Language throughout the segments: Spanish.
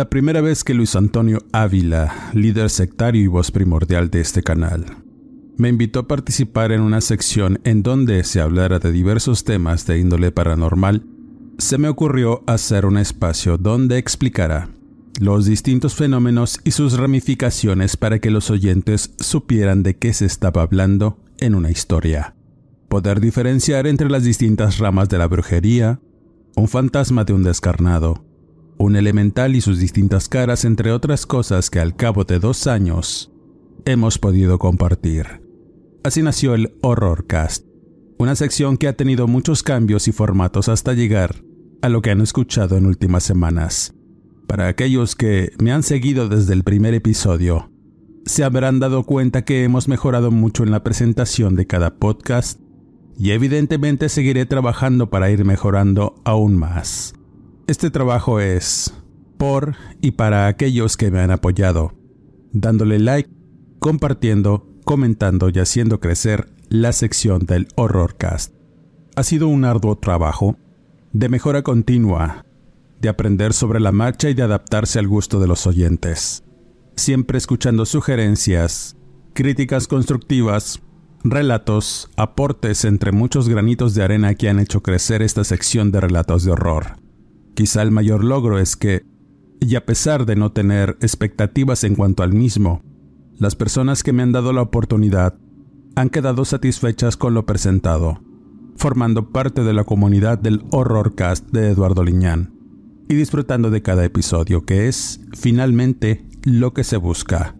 La primera vez que Luis Antonio Ávila, líder sectario y voz primordial de este canal, me invitó a participar en una sección en donde se hablara de diversos temas de índole paranormal, se me ocurrió hacer un espacio donde explicara los distintos fenómenos y sus ramificaciones para que los oyentes supieran de qué se estaba hablando en una historia. Poder diferenciar entre las distintas ramas de la brujería, un fantasma de un descarnado, un elemental y sus distintas caras, entre otras cosas que al cabo de dos años hemos podido compartir. Así nació el Horrorcast, una sección que ha tenido muchos cambios y formatos hasta llegar a lo que han escuchado en últimas semanas. Para aquellos que me han seguido desde el primer episodio, se habrán dado cuenta que hemos mejorado mucho en la presentación de cada podcast y evidentemente seguiré trabajando para ir mejorando aún más. Este trabajo es por y para aquellos que me han apoyado, dándole like, compartiendo, comentando y haciendo crecer la sección del Horrorcast. Ha sido un arduo trabajo de mejora continua, de aprender sobre la marcha y de adaptarse al gusto de los oyentes, siempre escuchando sugerencias, críticas constructivas, relatos, aportes entre muchos granitos de arena que han hecho crecer esta sección de relatos de horror. Quizá el mayor logro es que, y a pesar de no tener expectativas en cuanto al mismo, las personas que me han dado la oportunidad han quedado satisfechas con lo presentado, formando parte de la comunidad del Horrorcast de Eduardo Liñán y disfrutando de cada episodio, que es, finalmente, lo que se busca,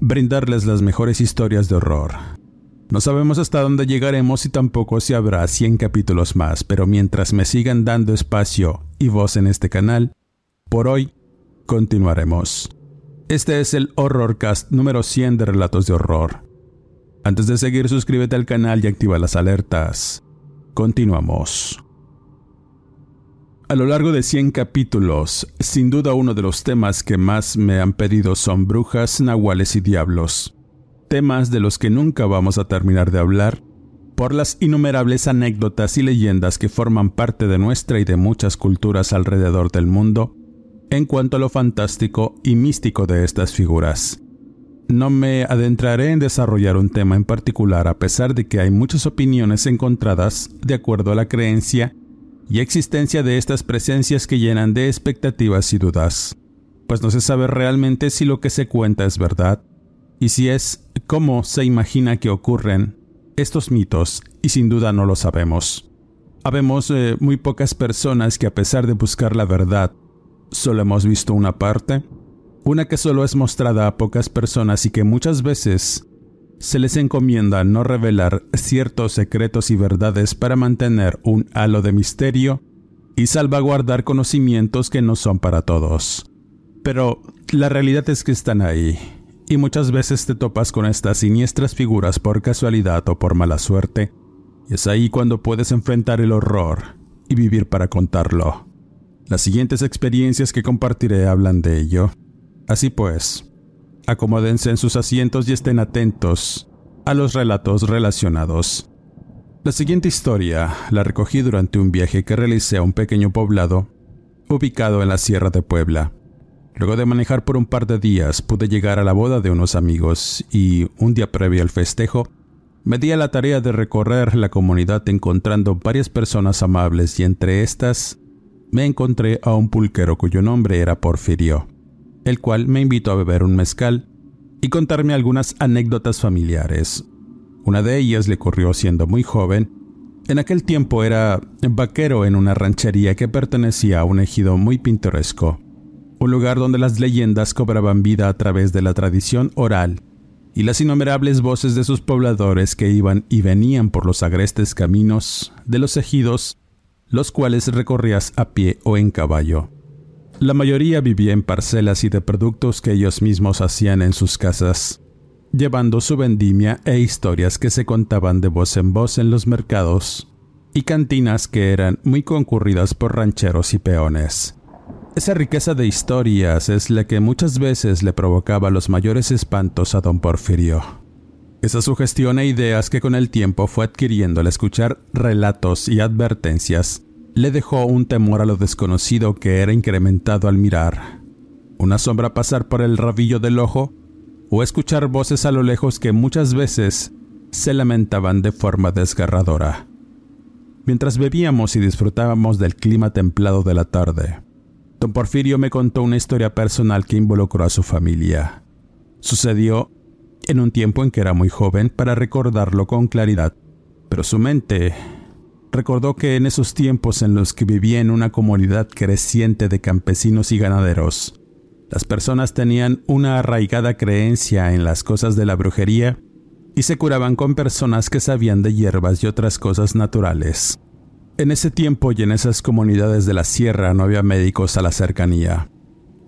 brindarles las mejores historias de horror, no sabemos hasta dónde llegaremos y tampoco si habrá 100 capítulos más, pero mientras me sigan dando espacio y voz en este canal, por hoy continuaremos. Este es el Horrorcast número 100 de Relatos de Horror. Antes de seguir, suscríbete al canal y activa las alertas. Continuamos. A lo largo de 100 capítulos, sin duda uno de los temas que más me han pedido son brujas, nahuales y diablos temas de los que nunca vamos a terminar de hablar, por las innumerables anécdotas y leyendas que forman parte de nuestra y de muchas culturas alrededor del mundo, en cuanto a lo fantástico y místico de estas figuras. No me adentraré en desarrollar un tema en particular a pesar de que hay muchas opiniones encontradas de acuerdo a la creencia y existencia de estas presencias que llenan de expectativas y dudas, pues no se sabe realmente si lo que se cuenta es verdad y si es cómo se imagina que ocurren estos mitos, y sin duda no lo sabemos. Habemos eh, muy pocas personas que a pesar de buscar la verdad, solo hemos visto una parte, una que solo es mostrada a pocas personas y que muchas veces se les encomienda no revelar ciertos secretos y verdades para mantener un halo de misterio y salvaguardar conocimientos que no son para todos. Pero la realidad es que están ahí, y muchas veces te topas con estas siniestras figuras por casualidad o por mala suerte, y es ahí cuando puedes enfrentar el horror y vivir para contarlo. Las siguientes experiencias que compartiré hablan de ello. Así pues, acomódense en sus asientos y estén atentos a los relatos relacionados. La siguiente historia la recogí durante un viaje que realicé a un pequeño poblado ubicado en la Sierra de Puebla. Luego de manejar por un par de días pude llegar a la boda de unos amigos y un día previo al festejo me di a la tarea de recorrer la comunidad encontrando varias personas amables y entre estas me encontré a un pulquero cuyo nombre era Porfirio, el cual me invitó a beber un mezcal y contarme algunas anécdotas familiares. Una de ellas le ocurrió siendo muy joven. En aquel tiempo era vaquero en una ranchería que pertenecía a un ejido muy pintoresco, un lugar donde las leyendas cobraban vida a través de la tradición oral y las innumerables voces de sus pobladores que iban y venían por los agrestes caminos de los ejidos, los cuales recorrías a pie o en caballo. La mayoría vivía en parcelas y de productos que ellos mismos hacían en sus casas, llevando su vendimia e historias que se contaban de voz en voz en los mercados y cantinas que eran muy concurridas por rancheros y peones. Esa riqueza de historias es la que muchas veces le provocaba los mayores espantos a don Porfirio. Esa sugestión e ideas que con el tiempo fue adquiriendo al escuchar relatos y advertencias le dejó un temor a lo desconocido que era incrementado al mirar, una sombra pasar por el rabillo del ojo o escuchar voces a lo lejos que muchas veces se lamentaban de forma desgarradora. Mientras bebíamos y disfrutábamos del clima templado de la tarde, Don Porfirio me contó una historia personal que involucró a su familia. Sucedió en un tiempo en que era muy joven para recordarlo con claridad, pero su mente recordó que en esos tiempos en los que vivía en una comunidad creciente de campesinos y ganaderos, las personas tenían una arraigada creencia en las cosas de la brujería y se curaban con personas que sabían de hierbas y otras cosas naturales. En ese tiempo y en esas comunidades de la sierra no había médicos a la cercanía,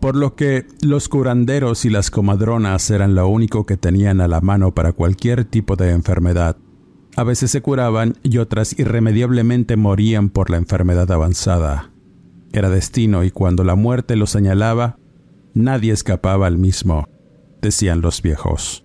por lo que los curanderos y las comadronas eran lo único que tenían a la mano para cualquier tipo de enfermedad. A veces se curaban y otras irremediablemente morían por la enfermedad avanzada. Era destino y cuando la muerte lo señalaba, nadie escapaba al mismo, decían los viejos.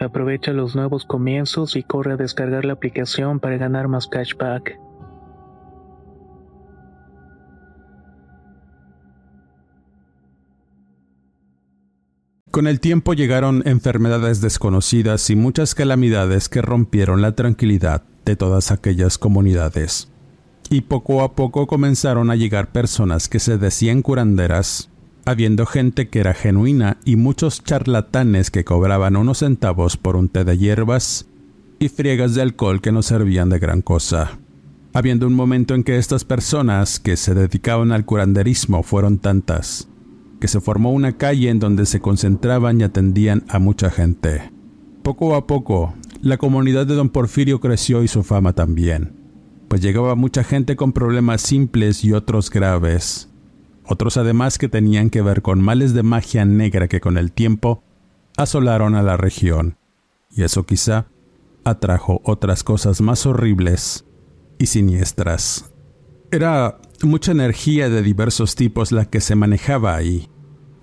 Aprovecha los nuevos comienzos y corre a descargar la aplicación para ganar más cashback. Con el tiempo llegaron enfermedades desconocidas y muchas calamidades que rompieron la tranquilidad de todas aquellas comunidades. y poco a poco comenzaron a llegar personas que se decían curanderas, habiendo gente que era genuina y muchos charlatanes que cobraban unos centavos por un té de hierbas y friegas de alcohol que no servían de gran cosa. Habiendo un momento en que estas personas que se dedicaban al curanderismo fueron tantas, que se formó una calle en donde se concentraban y atendían a mucha gente. Poco a poco, la comunidad de don Porfirio creció y su fama también, pues llegaba mucha gente con problemas simples y otros graves, otros además que tenían que ver con males de magia negra que con el tiempo asolaron a la región, y eso quizá atrajo otras cosas más horribles y siniestras. Era mucha energía de diversos tipos la que se manejaba ahí,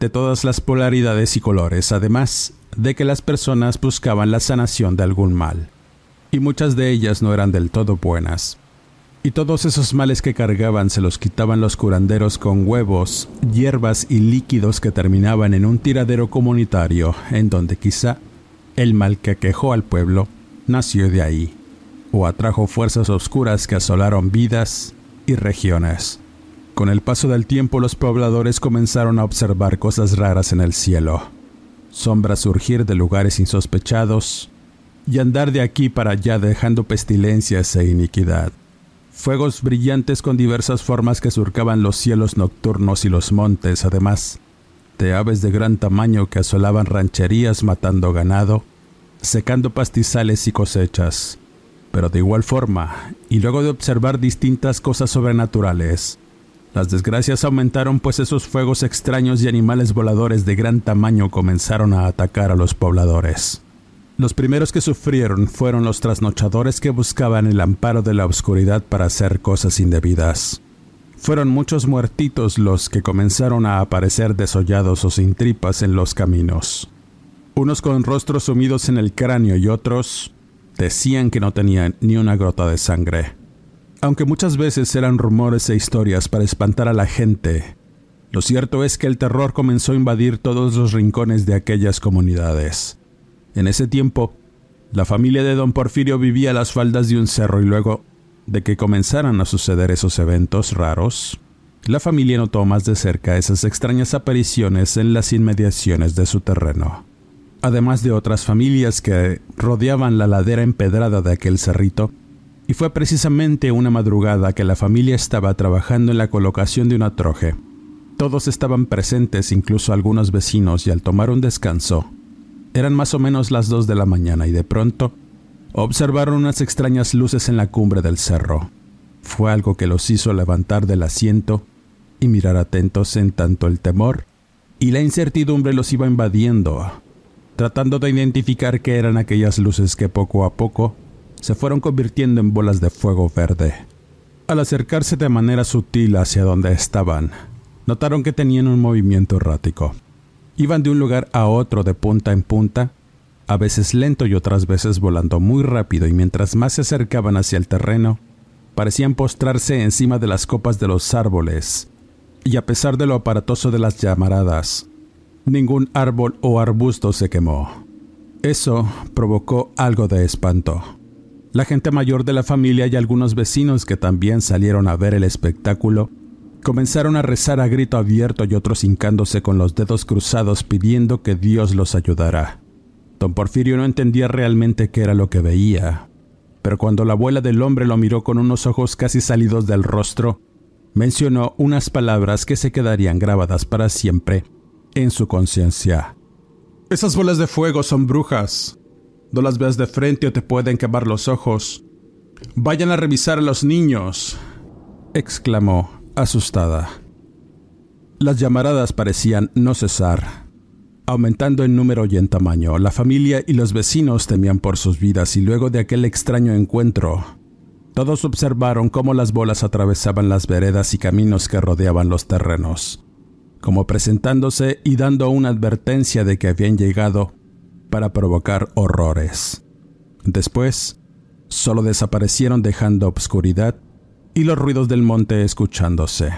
de todas las polaridades y colores, además de que las personas buscaban la sanación de algún mal, y muchas de ellas no eran del todo buenas. Y todos esos males que cargaban se los quitaban los curanderos con huevos, hierbas y líquidos que terminaban en un tiradero comunitario, en donde quizá el mal que quejó al pueblo nació de ahí, o atrajo fuerzas oscuras que asolaron vidas y regiones. Con el paso del tiempo los pobladores comenzaron a observar cosas raras en el cielo, sombras surgir de lugares insospechados y andar de aquí para allá dejando pestilencias e iniquidad. Fuegos brillantes con diversas formas que surcaban los cielos nocturnos y los montes, además de aves de gran tamaño que asolaban rancherías matando ganado secando pastizales y cosechas. Pero de igual forma, y luego de observar distintas cosas sobrenaturales, las desgracias aumentaron pues esos fuegos extraños y animales voladores de gran tamaño comenzaron a atacar a los pobladores. Los primeros que sufrieron fueron los trasnochadores que buscaban el amparo de la oscuridad para hacer cosas indebidas. Fueron muchos muertitos los que comenzaron a aparecer desollados o sin tripas en los caminos unos con rostros sumidos en el cráneo y otros decían que no tenían ni una gota de sangre. Aunque muchas veces eran rumores e historias para espantar a la gente, lo cierto es que el terror comenzó a invadir todos los rincones de aquellas comunidades. En ese tiempo, la familia de don Porfirio vivía a las faldas de un cerro y luego de que comenzaran a suceder esos eventos raros, la familia notó más de cerca esas extrañas apariciones en las inmediaciones de su terreno además de otras familias que rodeaban la ladera empedrada de aquel cerrito, y fue precisamente una madrugada que la familia estaba trabajando en la colocación de una troje. Todos estaban presentes, incluso algunos vecinos, y al tomar un descanso, eran más o menos las dos de la mañana y de pronto observaron unas extrañas luces en la cumbre del cerro. Fue algo que los hizo levantar del asiento y mirar atentos en tanto el temor y la incertidumbre los iba invadiendo tratando de identificar qué eran aquellas luces que poco a poco se fueron convirtiendo en bolas de fuego verde. Al acercarse de manera sutil hacia donde estaban, notaron que tenían un movimiento errático. Iban de un lugar a otro de punta en punta, a veces lento y otras veces volando muy rápido y mientras más se acercaban hacia el terreno, parecían postrarse encima de las copas de los árboles, y a pesar de lo aparatoso de las llamaradas, ningún árbol o arbusto se quemó. Eso provocó algo de espanto. La gente mayor de la familia y algunos vecinos que también salieron a ver el espectáculo comenzaron a rezar a grito abierto y otros hincándose con los dedos cruzados pidiendo que Dios los ayudara. Don Porfirio no entendía realmente qué era lo que veía, pero cuando la abuela del hombre lo miró con unos ojos casi salidos del rostro, mencionó unas palabras que se quedarían grabadas para siempre en su conciencia. Esas bolas de fuego son brujas. No las veas de frente o te pueden quemar los ojos. Vayan a revisar a los niños, exclamó, asustada. Las llamaradas parecían no cesar. Aumentando en número y en tamaño, la familia y los vecinos temían por sus vidas y luego de aquel extraño encuentro, todos observaron cómo las bolas atravesaban las veredas y caminos que rodeaban los terrenos como presentándose y dando una advertencia de que habían llegado para provocar horrores. Después, solo desaparecieron dejando obscuridad y los ruidos del monte escuchándose.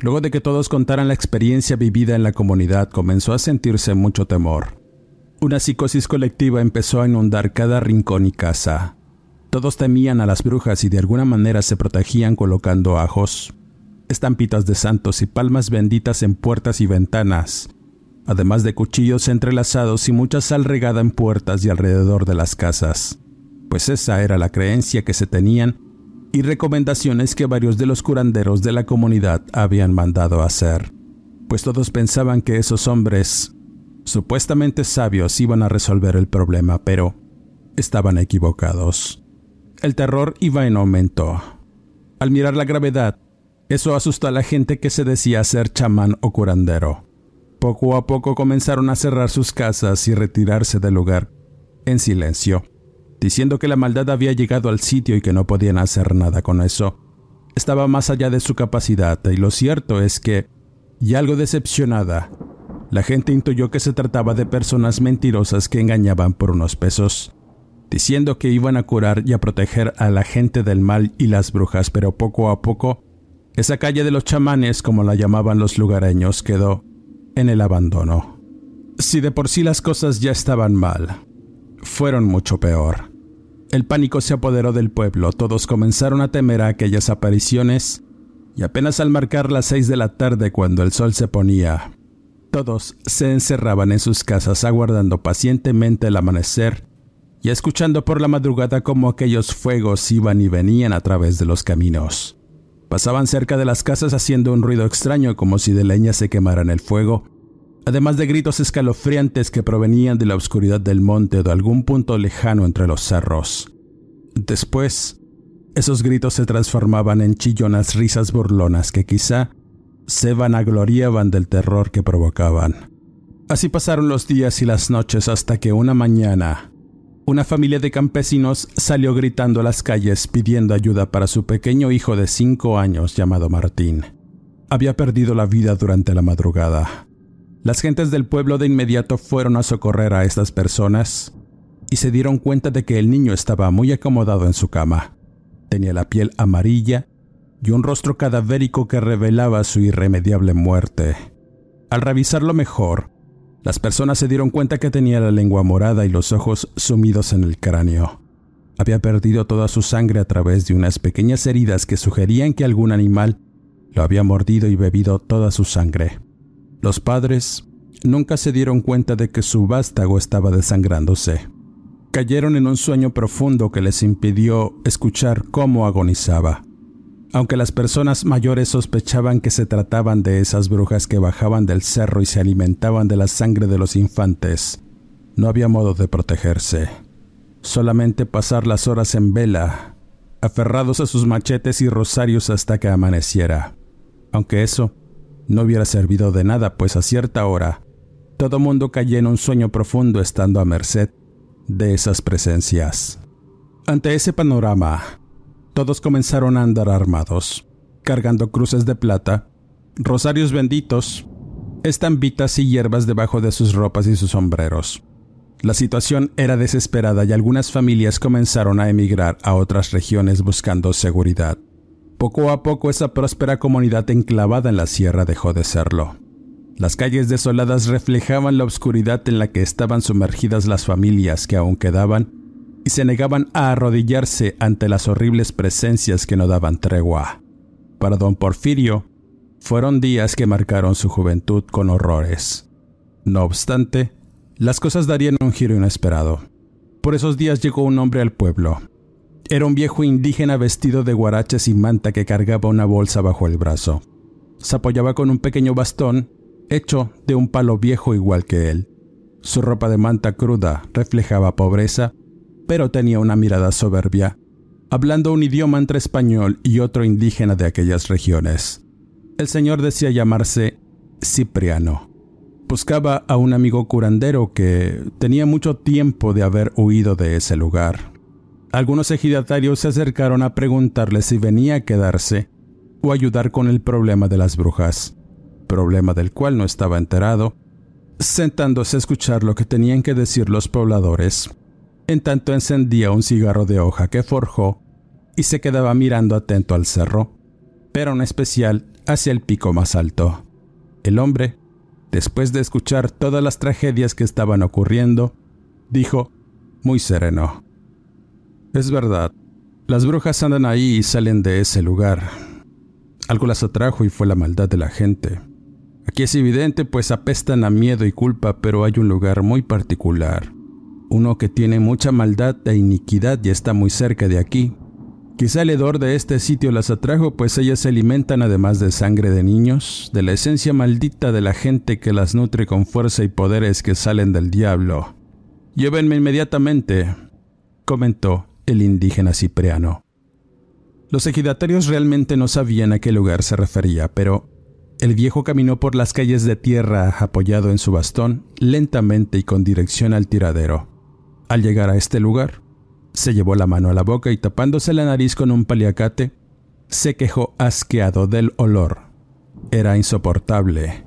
Luego de que todos contaran la experiencia vivida en la comunidad, comenzó a sentirse mucho temor. Una psicosis colectiva empezó a inundar cada rincón y casa. Todos temían a las brujas y de alguna manera se protegían colocando ajos, estampitas de santos y palmas benditas en puertas y ventanas, además de cuchillos entrelazados y mucha sal regada en puertas y alrededor de las casas, pues esa era la creencia que se tenían y recomendaciones que varios de los curanderos de la comunidad habían mandado hacer, pues todos pensaban que esos hombres, supuestamente sabios, iban a resolver el problema, pero estaban equivocados. El terror iba en aumento. Al mirar la gravedad, eso asustó a la gente que se decía ser chamán o curandero. Poco a poco comenzaron a cerrar sus casas y retirarse del lugar en silencio, diciendo que la maldad había llegado al sitio y que no podían hacer nada con eso. Estaba más allá de su capacidad y lo cierto es que, y algo decepcionada, la gente intuyó que se trataba de personas mentirosas que engañaban por unos pesos, diciendo que iban a curar y a proteger a la gente del mal y las brujas, pero poco a poco, esa calle de los chamanes, como la llamaban los lugareños, quedó en el abandono. Si de por sí las cosas ya estaban mal, fueron mucho peor. El pánico se apoderó del pueblo, todos comenzaron a temer a aquellas apariciones, y apenas al marcar las seis de la tarde cuando el sol se ponía, todos se encerraban en sus casas aguardando pacientemente el amanecer y escuchando por la madrugada cómo aquellos fuegos iban y venían a través de los caminos. Pasaban cerca de las casas haciendo un ruido extraño como si de leña se quemara en el fuego, además de gritos escalofriantes que provenían de la oscuridad del monte o de algún punto lejano entre los cerros. Después, esos gritos se transformaban en chillonas risas burlonas que quizá se vanagloriaban del terror que provocaban. Así pasaron los días y las noches hasta que una mañana una familia de campesinos salió gritando a las calles pidiendo ayuda para su pequeño hijo de cinco años llamado Martín. Había perdido la vida durante la madrugada. Las gentes del pueblo de inmediato fueron a socorrer a estas personas y se dieron cuenta de que el niño estaba muy acomodado en su cama. Tenía la piel amarilla y un rostro cadavérico que revelaba su irremediable muerte. Al revisarlo mejor, las personas se dieron cuenta que tenía la lengua morada y los ojos sumidos en el cráneo. Había perdido toda su sangre a través de unas pequeñas heridas que sugerían que algún animal lo había mordido y bebido toda su sangre. Los padres nunca se dieron cuenta de que su vástago estaba desangrándose. Cayeron en un sueño profundo que les impidió escuchar cómo agonizaba. Aunque las personas mayores sospechaban que se trataban de esas brujas que bajaban del cerro y se alimentaban de la sangre de los infantes, no había modo de protegerse. Solamente pasar las horas en vela, aferrados a sus machetes y rosarios hasta que amaneciera. Aunque eso no hubiera servido de nada, pues a cierta hora todo mundo cayó en un sueño profundo estando a merced de esas presencias. Ante ese panorama, todos comenzaron a andar armados, cargando cruces de plata, rosarios benditos, estampitas y hierbas debajo de sus ropas y sus sombreros. La situación era desesperada y algunas familias comenzaron a emigrar a otras regiones buscando seguridad. Poco a poco esa próspera comunidad enclavada en la sierra dejó de serlo. Las calles desoladas reflejaban la oscuridad en la que estaban sumergidas las familias que aún quedaban y se negaban a arrodillarse ante las horribles presencias que no daban tregua. Para don Porfirio, fueron días que marcaron su juventud con horrores. No obstante, las cosas darían un giro inesperado. Por esos días llegó un hombre al pueblo. Era un viejo indígena vestido de guaraches y manta que cargaba una bolsa bajo el brazo. Se apoyaba con un pequeño bastón hecho de un palo viejo igual que él. Su ropa de manta cruda reflejaba pobreza pero tenía una mirada soberbia, hablando un idioma entre español y otro indígena de aquellas regiones. El señor decía llamarse Cipriano. Buscaba a un amigo curandero que tenía mucho tiempo de haber huido de ese lugar. Algunos ejidatarios se acercaron a preguntarle si venía a quedarse o ayudar con el problema de las brujas, problema del cual no estaba enterado, sentándose a escuchar lo que tenían que decir los pobladores en tanto encendía un cigarro de hoja que forjó y se quedaba mirando atento al cerro, pero en especial hacia el pico más alto. El hombre, después de escuchar todas las tragedias que estaban ocurriendo, dijo, muy sereno, Es verdad, Las brujas andan ahí y salen de ese lugar. Algo las atrajo y fue la maldad de la gente. Aquí es evidente pues apestan a miedo y culpa, pero hay un lugar muy particular. Uno que tiene mucha maldad e iniquidad y está muy cerca de aquí. Quizá el hedor de este sitio las atrajo, pues ellas se alimentan además de sangre de niños, de la esencia maldita de la gente que las nutre con fuerza y poderes que salen del diablo. Llévenme inmediatamente, comentó el indígena cipriano. Los ejidatarios realmente no sabían a qué lugar se refería, pero el viejo caminó por las calles de tierra apoyado en su bastón, lentamente y con dirección al tiradero. Al llegar a este lugar, se llevó la mano a la boca y tapándose la nariz con un paliacate, se quejó asqueado del olor. Era insoportable.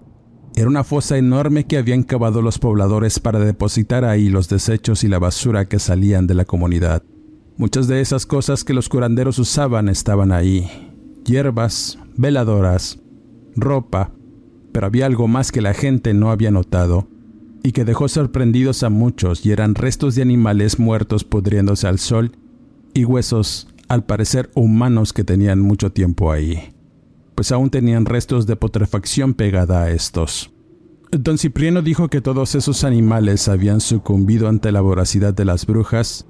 Era una fosa enorme que habían cavado los pobladores para depositar ahí los desechos y la basura que salían de la comunidad. Muchas de esas cosas que los curanderos usaban estaban ahí. Hierbas, veladoras, ropa, pero había algo más que la gente no había notado y que dejó sorprendidos a muchos y eran restos de animales muertos pudriéndose al sol y huesos, al parecer humanos que tenían mucho tiempo ahí pues aún tenían restos de putrefacción pegada a estos. Don Cipriano dijo que todos esos animales habían sucumbido ante la voracidad de las brujas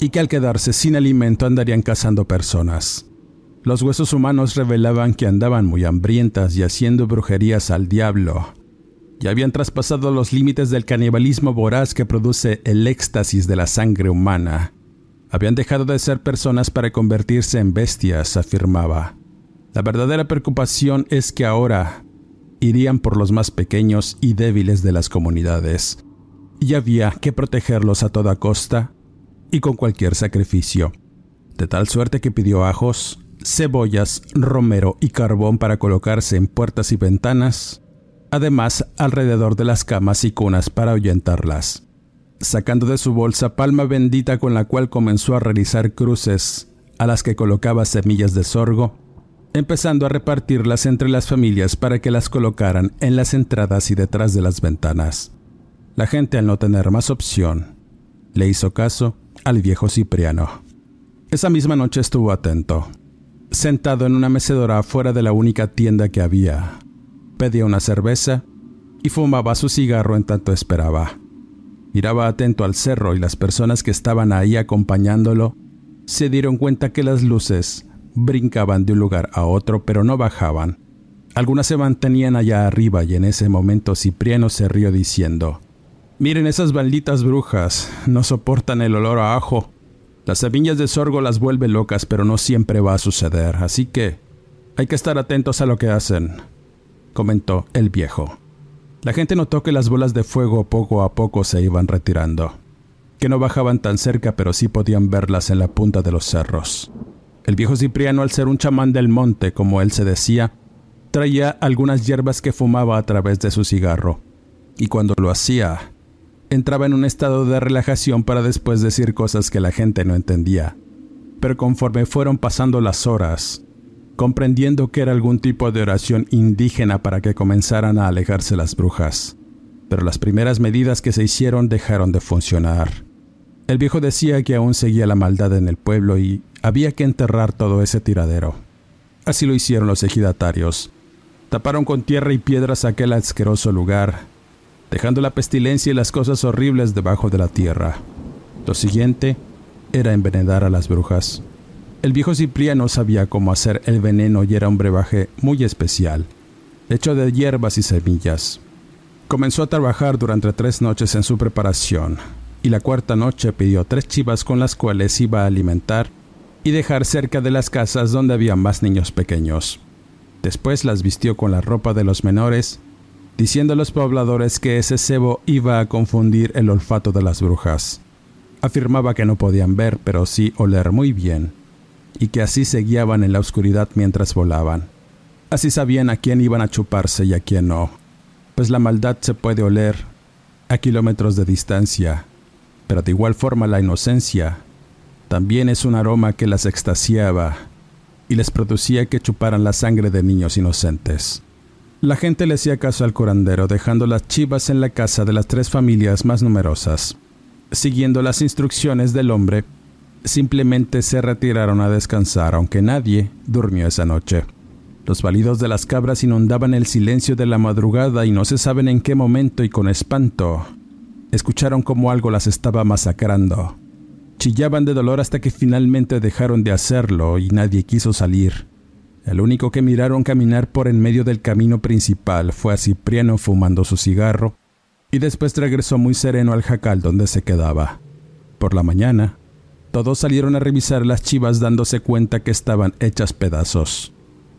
y que al quedarse sin alimento andarían cazando personas. Los huesos humanos revelaban que andaban muy hambrientas y haciendo brujerías al diablo, y habían traspasado los límites del canibalismo voraz que produce el éxtasis de la sangre humana. Habían dejado de ser personas para convertirse en bestias, afirmaba. La verdadera preocupación es que ahora irían por los más pequeños y débiles de las comunidades, y había que protegerlos a toda costa y con cualquier sacrificio, de tal suerte que pidió ajos, cebollas, romero y carbón para colocarse en puertas y ventanas, además alrededor de las camas y cunas para ahuyentarlas. Sacando de su bolsa palma bendita con la cual comenzó a realizar cruces, a las que colocaba semillas de sorgo, empezando a repartirlas entre las familias para que las colocaran en las entradas y detrás de las ventanas. La gente al no tener más opción, le hizo caso al viejo Cipriano. Esa misma noche estuvo atento, sentado en una mecedora afuera de la única tienda que había. Pedía una cerveza y fumaba su cigarro en tanto esperaba. Miraba atento al cerro y las personas que estaban ahí acompañándolo se dieron cuenta que las luces brincaban de un lugar a otro, pero no bajaban. Algunas se mantenían allá arriba y en ese momento Cipriano se rió diciendo, Miren esas malditas brujas, no soportan el olor a ajo. Las semillas de sorgo las vuelve locas, pero no siempre va a suceder, así que hay que estar atentos a lo que hacen, comentó el viejo. La gente notó que las bolas de fuego poco a poco se iban retirando, que no bajaban tan cerca, pero sí podían verlas en la punta de los cerros. El viejo Cipriano, al ser un chamán del monte, como él se decía, traía algunas hierbas que fumaba a través de su cigarro, y cuando lo hacía, entraba en un estado de relajación para después decir cosas que la gente no entendía. Pero conforme fueron pasando las horas, comprendiendo que era algún tipo de oración indígena para que comenzaran a alejarse las brujas. Pero las primeras medidas que se hicieron dejaron de funcionar. El viejo decía que aún seguía la maldad en el pueblo y había que enterrar todo ese tiradero. Así lo hicieron los ejidatarios. Taparon con tierra y piedras aquel asqueroso lugar, dejando la pestilencia y las cosas horribles debajo de la tierra. Lo siguiente era envenenar a las brujas. El viejo Cipriano sabía cómo hacer el veneno y era un brebaje muy especial, hecho de hierbas y semillas. Comenzó a trabajar durante tres noches en su preparación, y la cuarta noche pidió tres chivas con las cuales iba a alimentar y dejar cerca de las casas donde había más niños pequeños. Después las vistió con la ropa de los menores, diciendo a los pobladores que ese cebo iba a confundir el olfato de las brujas. Afirmaba que no podían ver, pero sí oler muy bien, y que así se guiaban en la oscuridad mientras volaban. Así sabían a quién iban a chuparse y a quién no, pues la maldad se puede oler a kilómetros de distancia pero de igual forma la inocencia también es un aroma que las extasiaba y les producía que chuparan la sangre de niños inocentes. La gente le hacía caso al curandero, dejando las chivas en la casa de las tres familias más numerosas. Siguiendo las instrucciones del hombre, simplemente se retiraron a descansar, aunque nadie durmió esa noche. Los balidos de las cabras inundaban el silencio de la madrugada y no se saben en qué momento y con espanto escucharon como algo las estaba masacrando. Chillaban de dolor hasta que finalmente dejaron de hacerlo y nadie quiso salir. El único que miraron caminar por en medio del camino principal fue a Cipriano fumando su cigarro y después regresó muy sereno al jacal donde se quedaba. Por la mañana, todos salieron a revisar las chivas dándose cuenta que estaban hechas pedazos,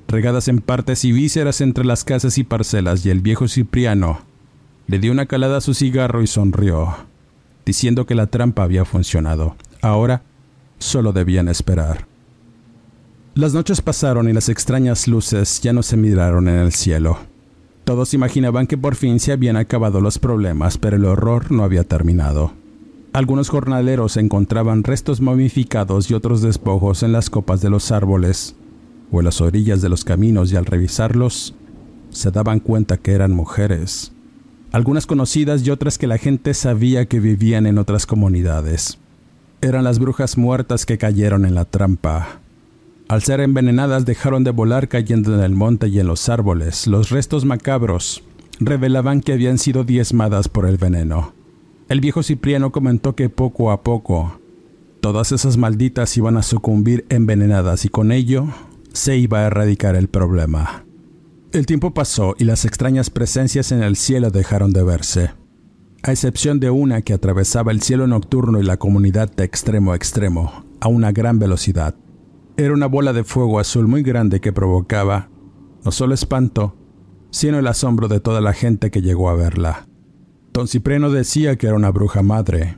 regadas en partes y vísceras entre las casas y parcelas y el viejo Cipriano le dio una calada a su cigarro y sonrió, diciendo que la trampa había funcionado. Ahora solo debían esperar. Las noches pasaron y las extrañas luces ya no se miraron en el cielo. Todos imaginaban que por fin se habían acabado los problemas, pero el horror no había terminado. Algunos jornaleros encontraban restos momificados y otros despojos en las copas de los árboles o en las orillas de los caminos y al revisarlos se daban cuenta que eran mujeres algunas conocidas y otras que la gente sabía que vivían en otras comunidades. Eran las brujas muertas que cayeron en la trampa. Al ser envenenadas dejaron de volar cayendo en el monte y en los árboles. Los restos macabros revelaban que habían sido diezmadas por el veneno. El viejo Cipriano comentó que poco a poco todas esas malditas iban a sucumbir envenenadas y con ello se iba a erradicar el problema. El tiempo pasó y las extrañas presencias en el cielo dejaron de verse, a excepción de una que atravesaba el cielo nocturno y la comunidad de extremo a extremo, a una gran velocidad. Era una bola de fuego azul muy grande que provocaba no solo espanto, sino el asombro de toda la gente que llegó a verla. Don Cipriano decía que era una bruja madre,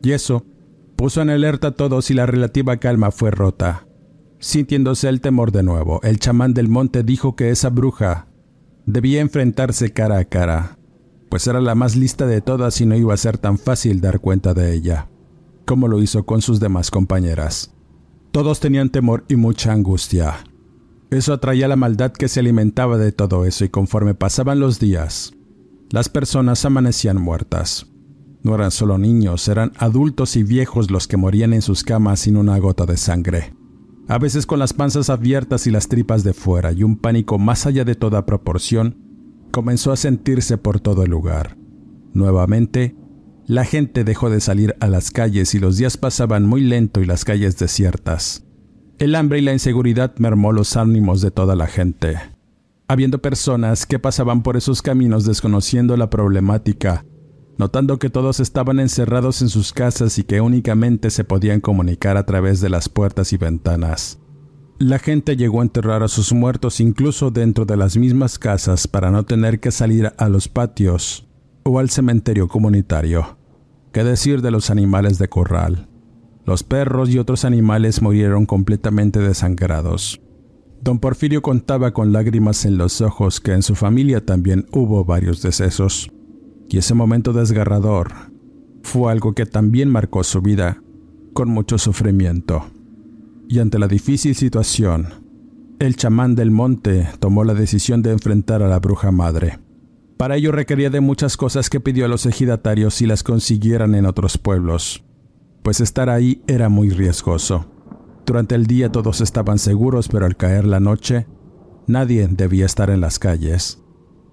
y eso puso en alerta a todos y la relativa calma fue rota. Sintiéndose el temor de nuevo, el chamán del monte dijo que esa bruja debía enfrentarse cara a cara, pues era la más lista de todas y no iba a ser tan fácil dar cuenta de ella, como lo hizo con sus demás compañeras. Todos tenían temor y mucha angustia. Eso atraía la maldad que se alimentaba de todo eso y conforme pasaban los días, las personas amanecían muertas. No eran solo niños, eran adultos y viejos los que morían en sus camas sin una gota de sangre a veces con las panzas abiertas y las tripas de fuera, y un pánico más allá de toda proporción comenzó a sentirse por todo el lugar. Nuevamente, la gente dejó de salir a las calles y los días pasaban muy lento y las calles desiertas. El hambre y la inseguridad mermó los ánimos de toda la gente. Habiendo personas que pasaban por esos caminos desconociendo la problemática notando que todos estaban encerrados en sus casas y que únicamente se podían comunicar a través de las puertas y ventanas. La gente llegó a enterrar a sus muertos incluso dentro de las mismas casas para no tener que salir a los patios o al cementerio comunitario. ¿Qué decir de los animales de corral? Los perros y otros animales murieron completamente desangrados. Don Porfirio contaba con lágrimas en los ojos que en su familia también hubo varios decesos. Y ese momento desgarrador fue algo que también marcó su vida con mucho sufrimiento. Y ante la difícil situación, el chamán del monte tomó la decisión de enfrentar a la bruja madre. Para ello requería de muchas cosas que pidió a los ejidatarios si las consiguieran en otros pueblos, pues estar ahí era muy riesgoso. Durante el día todos estaban seguros, pero al caer la noche, nadie debía estar en las calles.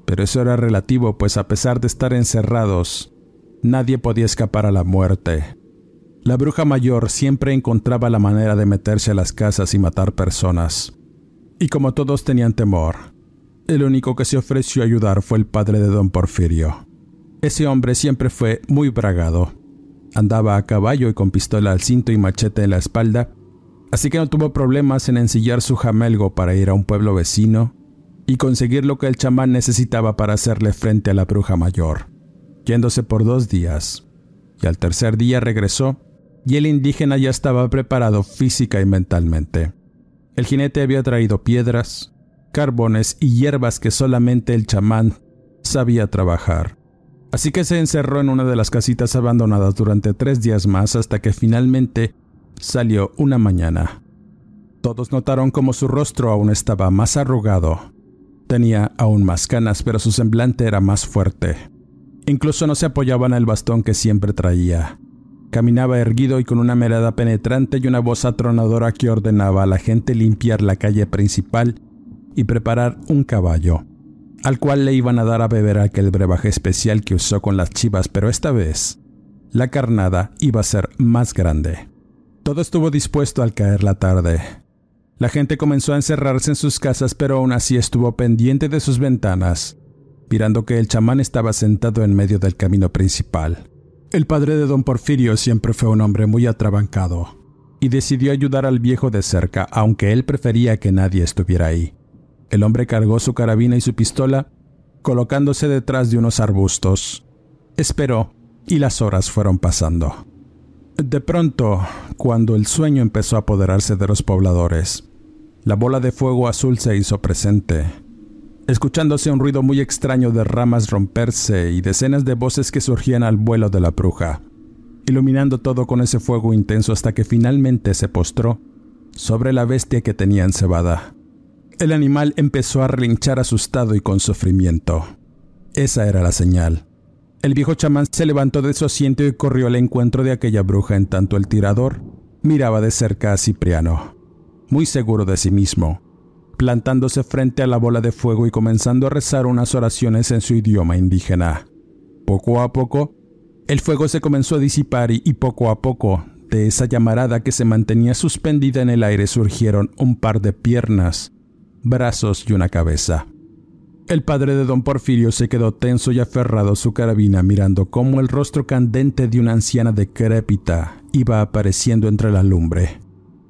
Pero eso era relativo, pues a pesar de estar encerrados, nadie podía escapar a la muerte. La bruja mayor siempre encontraba la manera de meterse a las casas y matar personas. Y como todos tenían temor, el único que se ofreció a ayudar fue el padre de don Porfirio. Ese hombre siempre fue muy bragado. Andaba a caballo y con pistola al cinto y machete en la espalda, así que no tuvo problemas en ensillar su jamelgo para ir a un pueblo vecino y conseguir lo que el chamán necesitaba para hacerle frente a la bruja mayor, yéndose por dos días. Y al tercer día regresó, y el indígena ya estaba preparado física y mentalmente. El jinete había traído piedras, carbones y hierbas que solamente el chamán sabía trabajar. Así que se encerró en una de las casitas abandonadas durante tres días más hasta que finalmente salió una mañana. Todos notaron como su rostro aún estaba más arrugado Tenía aún más canas, pero su semblante era más fuerte. Incluso no se apoyaba en el bastón que siempre traía. Caminaba erguido y con una mirada penetrante y una voz atronadora que ordenaba a la gente limpiar la calle principal y preparar un caballo, al cual le iban a dar a beber aquel brebaje especial que usó con las chivas, pero esta vez la carnada iba a ser más grande. Todo estuvo dispuesto al caer la tarde. La gente comenzó a encerrarse en sus casas, pero aún así estuvo pendiente de sus ventanas, mirando que el chamán estaba sentado en medio del camino principal. El padre de don Porfirio siempre fue un hombre muy atrabancado, y decidió ayudar al viejo de cerca, aunque él prefería que nadie estuviera ahí. El hombre cargó su carabina y su pistola, colocándose detrás de unos arbustos. Esperó, y las horas fueron pasando. De pronto, cuando el sueño empezó a apoderarse de los pobladores, la bola de fuego azul se hizo presente, escuchándose un ruido muy extraño de ramas romperse y decenas de voces que surgían al vuelo de la bruja, iluminando todo con ese fuego intenso hasta que finalmente se postró sobre la bestia que tenía encebada. El animal empezó a relinchar asustado y con sufrimiento. Esa era la señal. El viejo chamán se levantó de su asiento y corrió al encuentro de aquella bruja en tanto el tirador miraba de cerca a Cipriano, muy seguro de sí mismo, plantándose frente a la bola de fuego y comenzando a rezar unas oraciones en su idioma indígena. Poco a poco, el fuego se comenzó a disipar y, poco a poco, de esa llamarada que se mantenía suspendida en el aire surgieron un par de piernas, brazos y una cabeza. El padre de don Porfirio se quedó tenso y aferrado a su carabina mirando cómo el rostro candente de una anciana decrépita iba apareciendo entre la lumbre,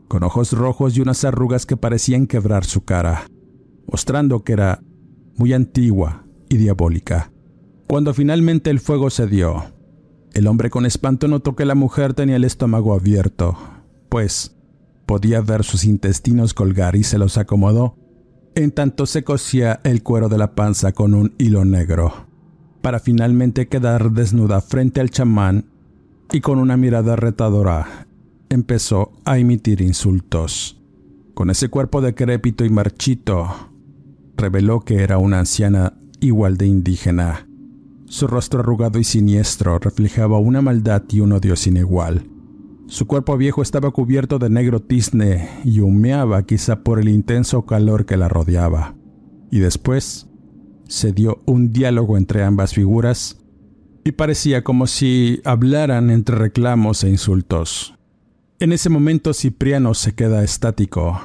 con ojos rojos y unas arrugas que parecían quebrar su cara, mostrando que era muy antigua y diabólica. Cuando finalmente el fuego se dio, el hombre con espanto notó que la mujer tenía el estómago abierto, pues podía ver sus intestinos colgar y se los acomodó en tanto se cosía el cuero de la panza con un hilo negro, para finalmente quedar desnuda frente al chamán y con una mirada retadora empezó a emitir insultos. Con ese cuerpo decrépito y marchito, reveló que era una anciana igual de indígena. Su rostro arrugado y siniestro reflejaba una maldad y un odio sin igual. Su cuerpo viejo estaba cubierto de negro tizne y humeaba quizá por el intenso calor que la rodeaba. Y después se dio un diálogo entre ambas figuras y parecía como si hablaran entre reclamos e insultos. En ese momento Cipriano se queda estático,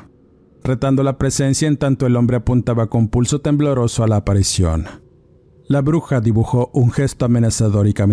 retando la presencia en tanto el hombre apuntaba con pulso tembloroso a la aparición. La bruja dibujó un gesto amenazador y caminó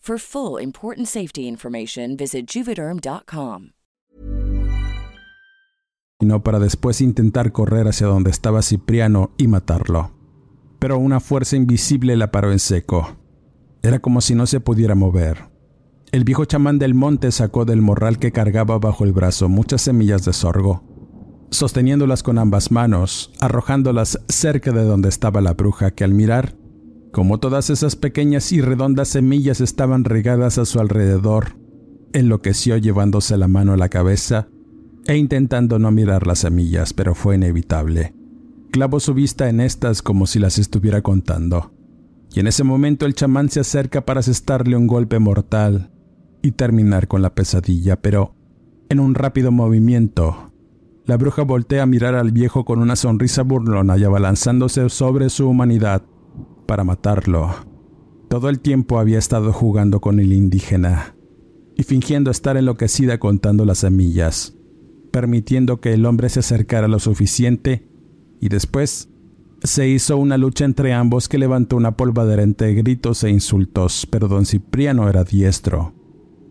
For full important safety information, visit juvederm.com. no para después intentar correr hacia donde estaba Cipriano y matarlo. Pero una fuerza invisible la paró en seco. Era como si no se pudiera mover. El viejo chamán del monte sacó del morral que cargaba bajo el brazo muchas semillas de sorgo sosteniéndolas con ambas manos, arrojándolas cerca de donde estaba la bruja, que al mirar, como todas esas pequeñas y redondas semillas estaban regadas a su alrededor, enloqueció llevándose la mano a la cabeza e intentando no mirar las semillas, pero fue inevitable. Clavó su vista en estas como si las estuviera contando. Y en ese momento el chamán se acerca para asestarle un golpe mortal y terminar con la pesadilla, pero en un rápido movimiento, la bruja voltea a mirar al viejo con una sonrisa burlona y abalanzándose sobre su humanidad para matarlo. Todo el tiempo había estado jugando con el indígena y fingiendo estar enloquecida contando las semillas, permitiendo que el hombre se acercara lo suficiente y después se hizo una lucha entre ambos que levantó una polvadera entre gritos e insultos, pero don Cipriano era diestro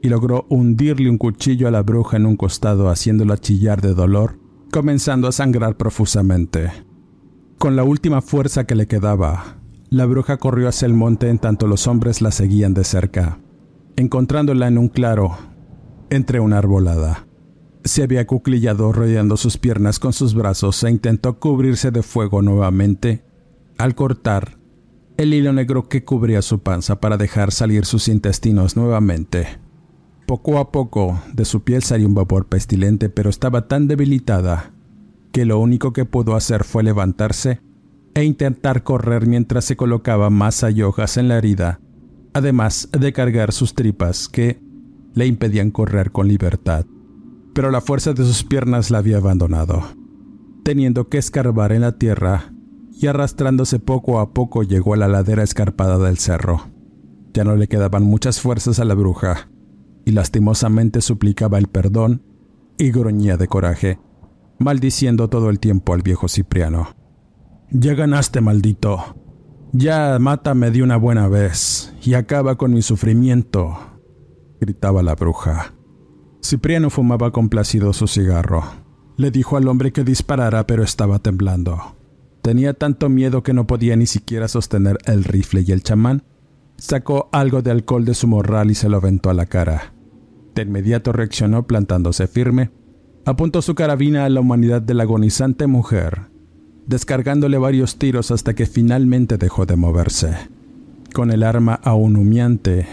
y logró hundirle un cuchillo a la bruja en un costado haciéndola chillar de dolor, comenzando a sangrar profusamente. Con la última fuerza que le quedaba, la bruja corrió hacia el monte en tanto los hombres la seguían de cerca, encontrándola en un claro, entre una arbolada. Se había cuclillado rodeando sus piernas con sus brazos e intentó cubrirse de fuego nuevamente, al cortar el hilo negro que cubría su panza para dejar salir sus intestinos nuevamente. Poco a poco de su piel salió un vapor pestilente, pero estaba tan debilitada que lo único que pudo hacer fue levantarse e intentar correr mientras se colocaba más hojas en la herida, además de cargar sus tripas que le impedían correr con libertad pero la fuerza de sus piernas la había abandonado. Teniendo que escarbar en la tierra y arrastrándose poco a poco llegó a la ladera escarpada del cerro. Ya no le quedaban muchas fuerzas a la bruja, y lastimosamente suplicaba el perdón y gruñía de coraje, maldiciendo todo el tiempo al viejo Cipriano. Ya ganaste, maldito. Ya mátame de una buena vez y acaba con mi sufrimiento, gritaba la bruja. Cipriano fumaba complacido su cigarro. Le dijo al hombre que disparara, pero estaba temblando. Tenía tanto miedo que no podía ni siquiera sostener el rifle y el chamán sacó algo de alcohol de su morral y se lo aventó a la cara. De inmediato reaccionó plantándose firme, apuntó su carabina a la humanidad de la agonizante mujer, descargándole varios tiros hasta que finalmente dejó de moverse. Con el arma aún humeante,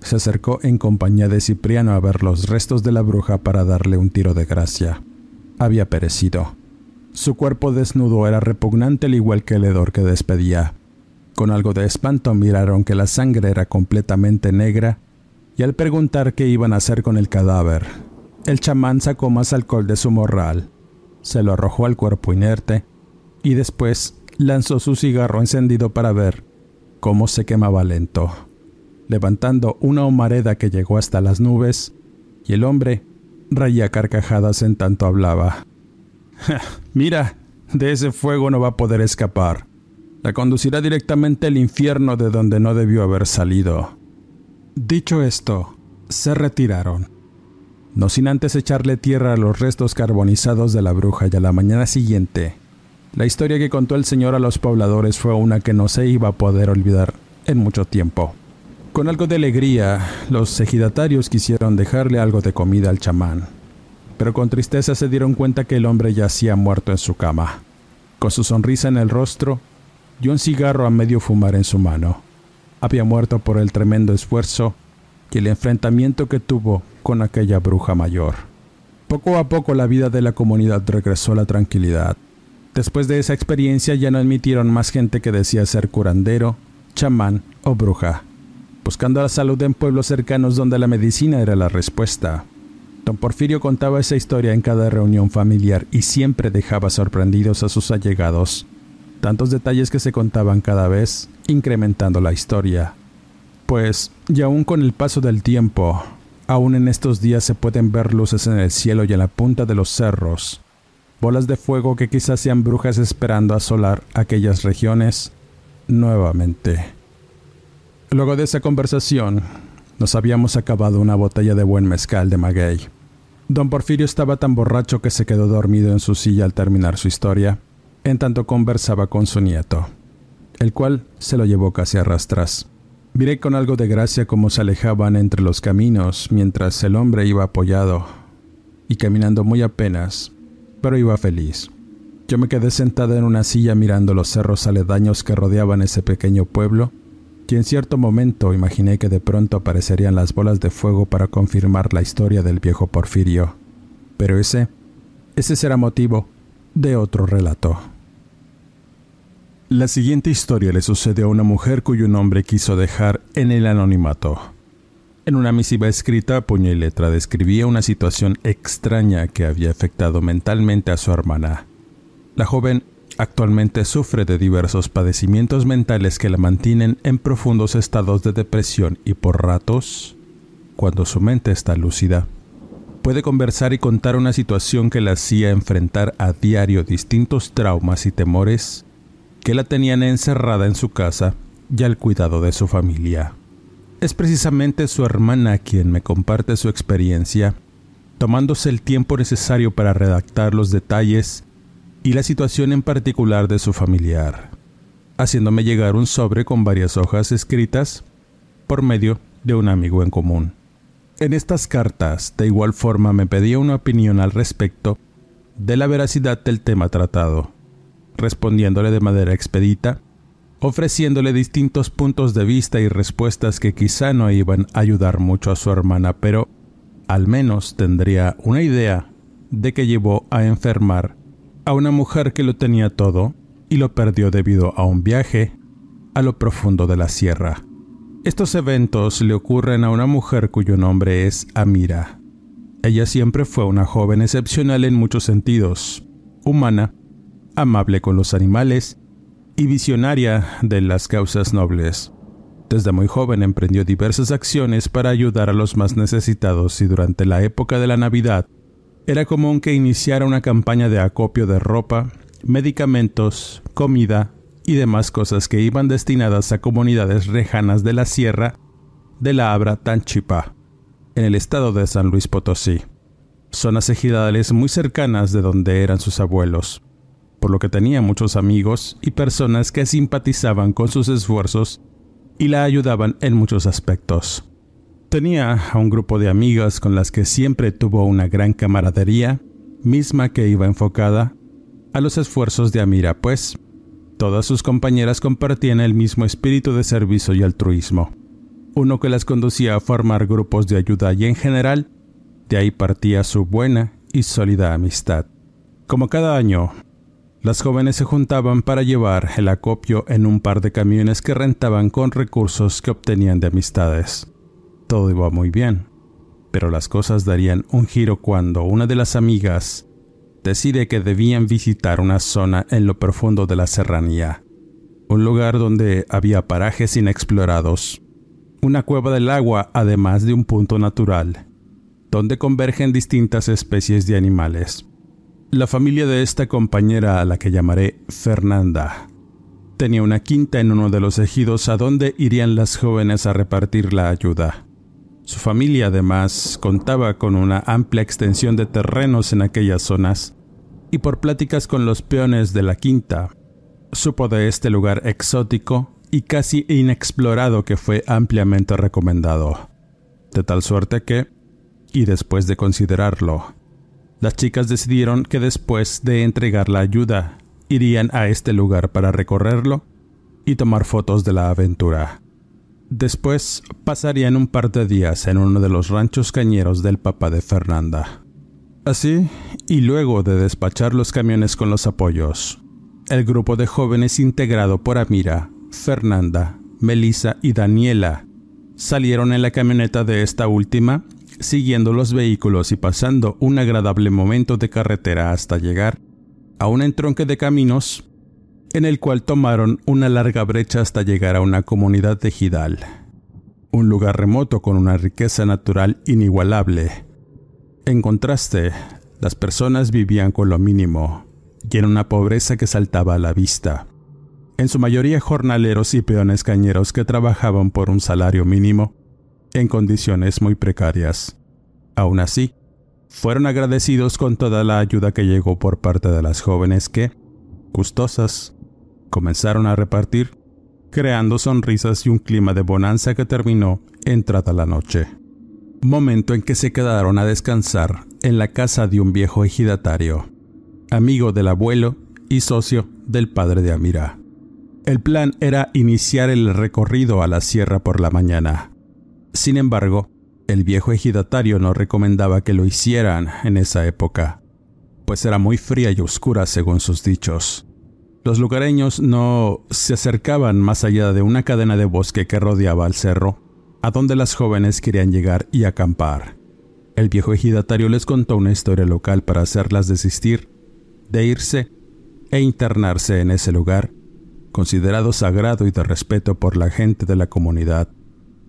se acercó en compañía de Cipriano a ver los restos de la bruja para darle un tiro de gracia. Había perecido. Su cuerpo desnudo era repugnante al igual que el hedor que despedía. Con algo de espanto miraron que la sangre era completamente negra y al preguntar qué iban a hacer con el cadáver, el chamán sacó más alcohol de su morral, se lo arrojó al cuerpo inerte y después lanzó su cigarro encendido para ver cómo se quemaba lento levantando una humareda que llegó hasta las nubes, y el hombre reía carcajadas en tanto hablaba. Mira, de ese fuego no va a poder escapar. La conducirá directamente al infierno de donde no debió haber salido. Dicho esto, se retiraron, no sin antes echarle tierra a los restos carbonizados de la bruja y a la mañana siguiente. La historia que contó el señor a los pobladores fue una que no se iba a poder olvidar en mucho tiempo. Con algo de alegría, los ejidatarios quisieron dejarle algo de comida al chamán, pero con tristeza se dieron cuenta que el hombre yacía muerto en su cama, con su sonrisa en el rostro y un cigarro a medio fumar en su mano. Había muerto por el tremendo esfuerzo y el enfrentamiento que tuvo con aquella bruja mayor. Poco a poco la vida de la comunidad regresó a la tranquilidad. Después de esa experiencia ya no admitieron más gente que decía ser curandero, chamán o bruja buscando la salud en pueblos cercanos donde la medicina era la respuesta. Don Porfirio contaba esa historia en cada reunión familiar y siempre dejaba sorprendidos a sus allegados. Tantos detalles que se contaban cada vez, incrementando la historia. Pues, y aún con el paso del tiempo, aún en estos días se pueden ver luces en el cielo y en la punta de los cerros, bolas de fuego que quizás sean brujas esperando asolar aquellas regiones nuevamente. Luego de esa conversación, nos habíamos acabado una botella de buen mezcal de maguey. Don Porfirio estaba tan borracho que se quedó dormido en su silla al terminar su historia, en tanto conversaba con su nieto, el cual se lo llevó casi a rastras. Miré con algo de gracia cómo se alejaban entre los caminos mientras el hombre iba apoyado y caminando muy apenas, pero iba feliz. Yo me quedé sentada en una silla mirando los cerros aledaños que rodeaban ese pequeño pueblo, y en cierto momento imaginé que de pronto aparecerían las bolas de fuego para confirmar la historia del viejo Porfirio. Pero ese, ese será motivo de otro relato. La siguiente historia le sucedió a una mujer cuyo nombre quiso dejar en el anonimato. En una misiva escrita a puño y letra describía una situación extraña que había afectado mentalmente a su hermana. La joven actualmente sufre de diversos padecimientos mentales que la mantienen en profundos estados de depresión y por ratos, cuando su mente está lúcida, puede conversar y contar una situación que la hacía enfrentar a diario distintos traumas y temores que la tenían encerrada en su casa y al cuidado de su familia. Es precisamente su hermana quien me comparte su experiencia, tomándose el tiempo necesario para redactar los detalles y la situación en particular de su familiar, haciéndome llegar un sobre con varias hojas escritas por medio de un amigo en común. En estas cartas, de igual forma, me pedía una opinión al respecto de la veracidad del tema tratado, respondiéndole de manera expedita ofreciéndole distintos puntos de vista y respuestas que quizá no iban a ayudar mucho a su hermana, pero al menos tendría una idea de que llevó a enfermar a una mujer que lo tenía todo y lo perdió debido a un viaje a lo profundo de la sierra. Estos eventos le ocurren a una mujer cuyo nombre es Amira. Ella siempre fue una joven excepcional en muchos sentidos, humana, amable con los animales y visionaria de las causas nobles. Desde muy joven emprendió diversas acciones para ayudar a los más necesitados y durante la época de la Navidad era común que iniciara una campaña de acopio de ropa, medicamentos, comida y demás cosas que iban destinadas a comunidades lejanas de la sierra de la Abra Tanchipa, en el estado de San Luis Potosí, zonas ejidales muy cercanas de donde eran sus abuelos por lo que tenía muchos amigos y personas que simpatizaban con sus esfuerzos y la ayudaban en muchos aspectos. Tenía a un grupo de amigas con las que siempre tuvo una gran camaradería, misma que iba enfocada a los esfuerzos de Amira, pues todas sus compañeras compartían el mismo espíritu de servicio y altruismo, uno que las conducía a formar grupos de ayuda y en general, de ahí partía su buena y sólida amistad. Como cada año, las jóvenes se juntaban para llevar el acopio en un par de camiones que rentaban con recursos que obtenían de amistades. Todo iba muy bien, pero las cosas darían un giro cuando una de las amigas decide que debían visitar una zona en lo profundo de la serranía, un lugar donde había parajes inexplorados, una cueva del agua además de un punto natural, donde convergen distintas especies de animales. La familia de esta compañera a la que llamaré Fernanda tenía una quinta en uno de los ejidos a donde irían las jóvenes a repartir la ayuda. Su familia además contaba con una amplia extensión de terrenos en aquellas zonas y por pláticas con los peones de la quinta, supo de este lugar exótico y casi inexplorado que fue ampliamente recomendado. De tal suerte que, y después de considerarlo, las chicas decidieron que después de entregar la ayuda, irían a este lugar para recorrerlo y tomar fotos de la aventura. Después pasarían un par de días en uno de los ranchos cañeros del papá de Fernanda. Así, y luego de despachar los camiones con los apoyos, el grupo de jóvenes integrado por Amira, Fernanda, Melissa y Daniela salieron en la camioneta de esta última siguiendo los vehículos y pasando un agradable momento de carretera hasta llegar a un entronque de caminos en el cual tomaron una larga brecha hasta llegar a una comunidad de Gidal, un lugar remoto con una riqueza natural inigualable. En contraste, las personas vivían con lo mínimo y en una pobreza que saltaba a la vista. En su mayoría jornaleros y peones cañeros que trabajaban por un salario mínimo en condiciones muy precarias. Aún así, fueron agradecidos con toda la ayuda que llegó por parte de las jóvenes que, gustosas, comenzaron a repartir, creando sonrisas y un clima de bonanza que terminó entrada la noche. Momento en que se quedaron a descansar en la casa de un viejo ejidatario. amigo del abuelo y socio del padre de Amira. El plan era iniciar el recorrido a la sierra por la mañana. Sin embargo, el viejo ejidatario no recomendaba que lo hicieran en esa época, pues era muy fría y oscura según sus dichos. Los lugareños no se acercaban más allá de una cadena de bosque que rodeaba el cerro, a donde las jóvenes querían llegar y acampar. El viejo ejidatario les contó una historia local para hacerlas desistir de irse e internarse en ese lugar considerado sagrado y de respeto por la gente de la comunidad,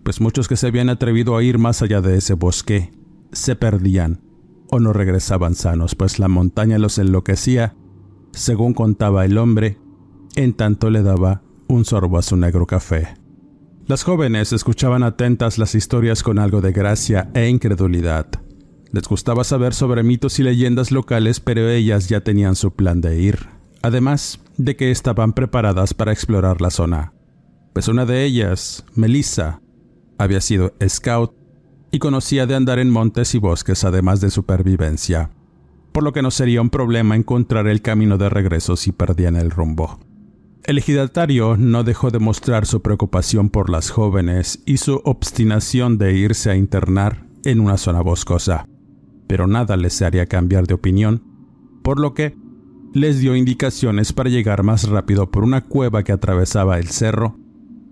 pues muchos que se habían atrevido a ir más allá de ese bosque se perdían o no regresaban sanos, pues la montaña los enloquecía, según contaba el hombre, en tanto le daba un sorbo a su negro café. Las jóvenes escuchaban atentas las historias con algo de gracia e incredulidad. Les gustaba saber sobre mitos y leyendas locales, pero ellas ya tenían su plan de ir además de que estaban preparadas para explorar la zona, pues una de ellas, Melissa, había sido scout y conocía de andar en montes y bosques además de supervivencia, por lo que no sería un problema encontrar el camino de regreso si perdían el rumbo. El ejidatario no dejó de mostrar su preocupación por las jóvenes y su obstinación de irse a internar en una zona boscosa, pero nada les haría cambiar de opinión, por lo que les dio indicaciones para llegar más rápido por una cueva que atravesaba el cerro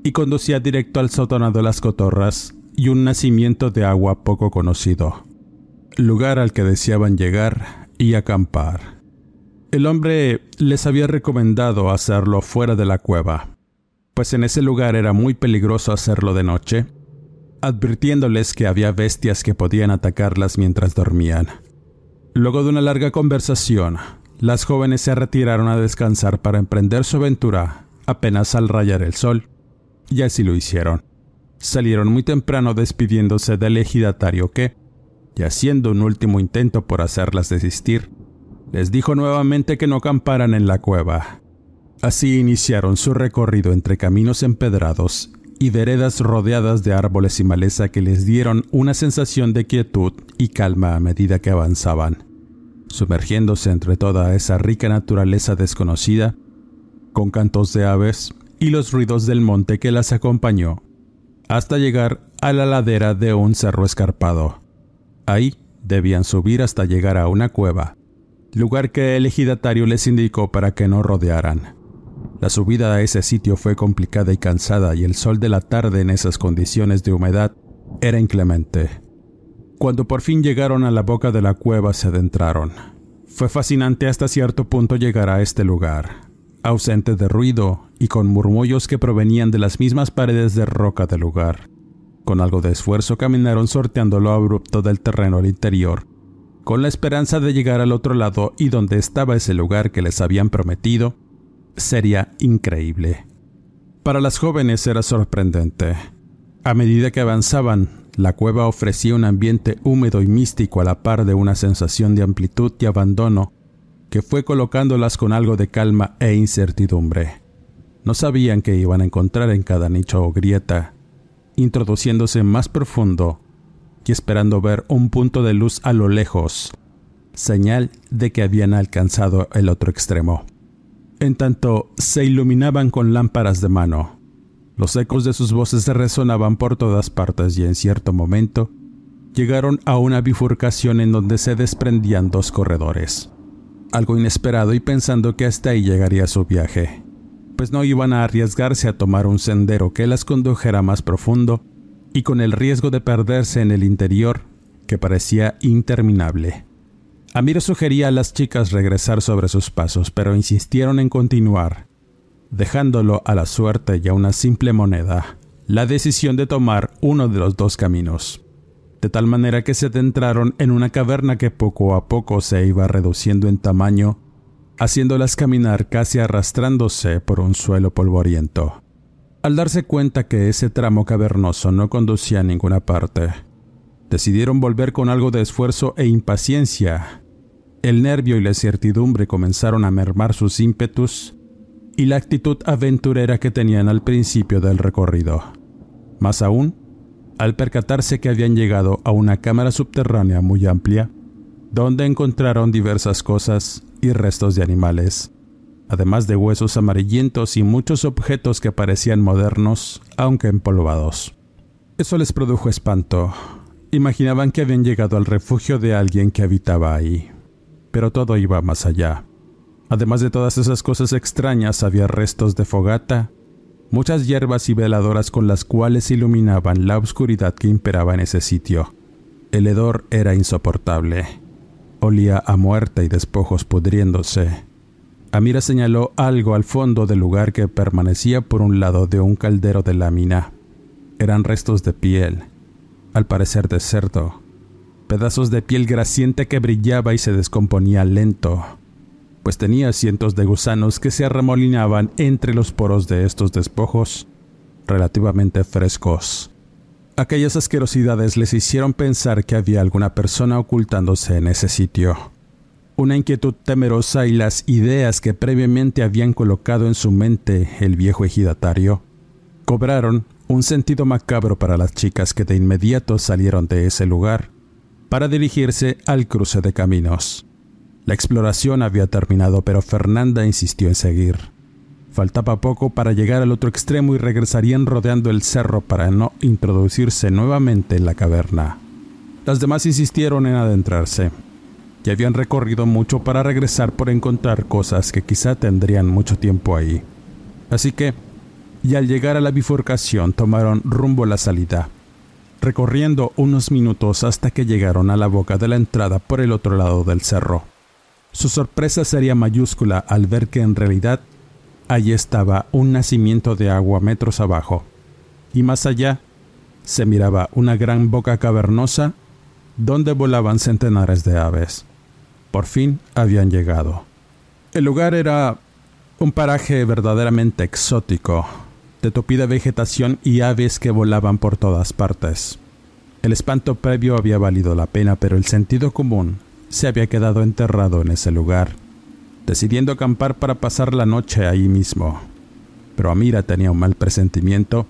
y conducía directo al sótano de las cotorras y un nacimiento de agua poco conocido, lugar al que deseaban llegar y acampar. El hombre les había recomendado hacerlo fuera de la cueva, pues en ese lugar era muy peligroso hacerlo de noche, advirtiéndoles que había bestias que podían atacarlas mientras dormían. Luego de una larga conversación, las jóvenes se retiraron a descansar para emprender su aventura apenas al rayar el sol, y así lo hicieron. Salieron muy temprano despidiéndose del ejidatario que, y haciendo un último intento por hacerlas desistir, les dijo nuevamente que no acamparan en la cueva. Así iniciaron su recorrido entre caminos empedrados y veredas rodeadas de árboles y maleza que les dieron una sensación de quietud y calma a medida que avanzaban sumergiéndose entre toda esa rica naturaleza desconocida, con cantos de aves y los ruidos del monte que las acompañó, hasta llegar a la ladera de un cerro escarpado. Ahí debían subir hasta llegar a una cueva, lugar que el ejidatario les indicó para que no rodearan. La subida a ese sitio fue complicada y cansada y el sol de la tarde en esas condiciones de humedad era inclemente. Cuando por fin llegaron a la boca de la cueva se adentraron. Fue fascinante hasta cierto punto llegar a este lugar, ausente de ruido y con murmullos que provenían de las mismas paredes de roca del lugar. Con algo de esfuerzo caminaron sorteando lo abrupto del terreno al interior, con la esperanza de llegar al otro lado y donde estaba ese lugar que les habían prometido, sería increíble. Para las jóvenes era sorprendente. A medida que avanzaban, la cueva ofrecía un ambiente húmedo y místico a la par de una sensación de amplitud y abandono que fue colocándolas con algo de calma e incertidumbre. No sabían qué iban a encontrar en cada nicho o grieta, introduciéndose más profundo y esperando ver un punto de luz a lo lejos, señal de que habían alcanzado el otro extremo. En tanto, se iluminaban con lámparas de mano, los ecos de sus voces resonaban por todas partes y en cierto momento llegaron a una bifurcación en donde se desprendían dos corredores. Algo inesperado y pensando que hasta ahí llegaría su viaje, pues no iban a arriesgarse a tomar un sendero que las condujera más profundo y con el riesgo de perderse en el interior que parecía interminable. Amir sugería a las chicas regresar sobre sus pasos, pero insistieron en continuar, dejándolo a la suerte y a una simple moneda, la decisión de tomar uno de los dos caminos, de tal manera que se adentraron en una caverna que poco a poco se iba reduciendo en tamaño, haciéndolas caminar casi arrastrándose por un suelo polvoriento. Al darse cuenta que ese tramo cavernoso no conducía a ninguna parte, decidieron volver con algo de esfuerzo e impaciencia. El nervio y la incertidumbre comenzaron a mermar sus ímpetus y la actitud aventurera que tenían al principio del recorrido. Más aún, al percatarse que habían llegado a una cámara subterránea muy amplia, donde encontraron diversas cosas y restos de animales, además de huesos amarillentos y muchos objetos que parecían modernos, aunque empolvados. Eso les produjo espanto. Imaginaban que habían llegado al refugio de alguien que habitaba ahí. Pero todo iba más allá. Además de todas esas cosas extrañas, había restos de fogata, muchas hierbas y veladoras con las cuales iluminaban la oscuridad que imperaba en ese sitio. El hedor era insoportable. Olía a muerte y despojos pudriéndose. Amira señaló algo al fondo del lugar que permanecía por un lado de un caldero de lámina. Eran restos de piel, al parecer de cerdo, pedazos de piel grasiente que brillaba y se descomponía lento pues tenía cientos de gusanos que se arremolinaban entre los poros de estos despojos, relativamente frescos. Aquellas asquerosidades les hicieron pensar que había alguna persona ocultándose en ese sitio. Una inquietud temerosa y las ideas que previamente habían colocado en su mente el viejo ejidatario cobraron un sentido macabro para las chicas que de inmediato salieron de ese lugar para dirigirse al cruce de caminos. La exploración había terminado, pero Fernanda insistió en seguir. Faltaba poco para llegar al otro extremo y regresarían rodeando el cerro para no introducirse nuevamente en la caverna. Las demás insistieron en adentrarse. Ya habían recorrido mucho para regresar por encontrar cosas que quizá tendrían mucho tiempo ahí. Así que, y al llegar a la bifurcación, tomaron rumbo a la salida, recorriendo unos minutos hasta que llegaron a la boca de la entrada por el otro lado del cerro. Su sorpresa sería mayúscula al ver que en realidad allí estaba un nacimiento de agua metros abajo, y más allá se miraba una gran boca cavernosa donde volaban centenares de aves. Por fin habían llegado. El lugar era un paraje verdaderamente exótico, de tupida vegetación y aves que volaban por todas partes. El espanto previo había valido la pena, pero el sentido común se había quedado enterrado en ese lugar, decidiendo acampar para pasar la noche ahí mismo. Pero Amira tenía un mal presentimiento,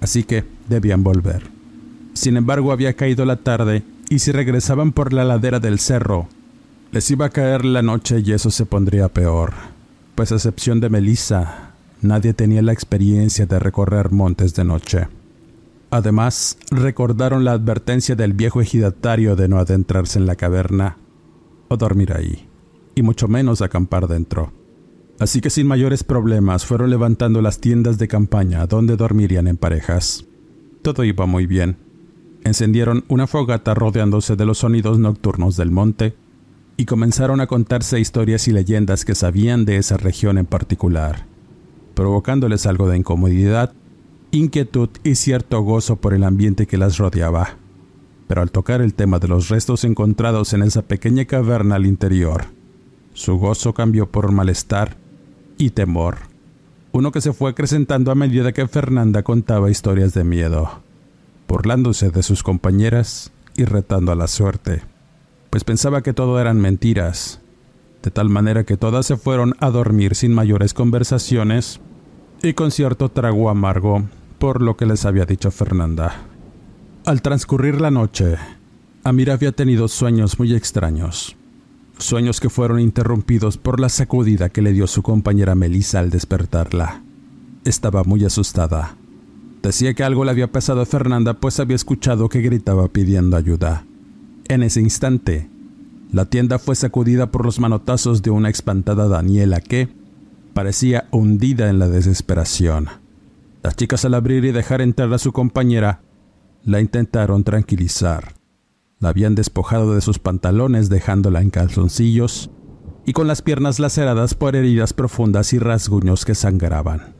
así que debían volver. Sin embargo, había caído la tarde y si regresaban por la ladera del cerro, les iba a caer la noche y eso se pondría peor, pues a excepción de Melissa, nadie tenía la experiencia de recorrer montes de noche. Además, recordaron la advertencia del viejo ejidatario de no adentrarse en la caverna dormir ahí, y mucho menos acampar dentro. Así que sin mayores problemas fueron levantando las tiendas de campaña donde dormirían en parejas. Todo iba muy bien. Encendieron una fogata rodeándose de los sonidos nocturnos del monte y comenzaron a contarse historias y leyendas que sabían de esa región en particular, provocándoles algo de incomodidad, inquietud y cierto gozo por el ambiente que las rodeaba pero al tocar el tema de los restos encontrados en esa pequeña caverna al interior, su gozo cambió por malestar y temor, uno que se fue acrecentando a medida que Fernanda contaba historias de miedo, burlándose de sus compañeras y retando a la suerte, pues pensaba que todo eran mentiras, de tal manera que todas se fueron a dormir sin mayores conversaciones y con cierto trago amargo por lo que les había dicho Fernanda. Al transcurrir la noche, Amir había tenido sueños muy extraños. Sueños que fueron interrumpidos por la sacudida que le dio su compañera Melissa al despertarla. Estaba muy asustada. Decía que algo le había pasado a Fernanda pues había escuchado que gritaba pidiendo ayuda. En ese instante, la tienda fue sacudida por los manotazos de una espantada Daniela que parecía hundida en la desesperación. Las chicas al abrir y dejar entrar a su compañera la intentaron tranquilizar. La habían despojado de sus pantalones dejándola en calzoncillos y con las piernas laceradas por heridas profundas y rasguños que sangraban.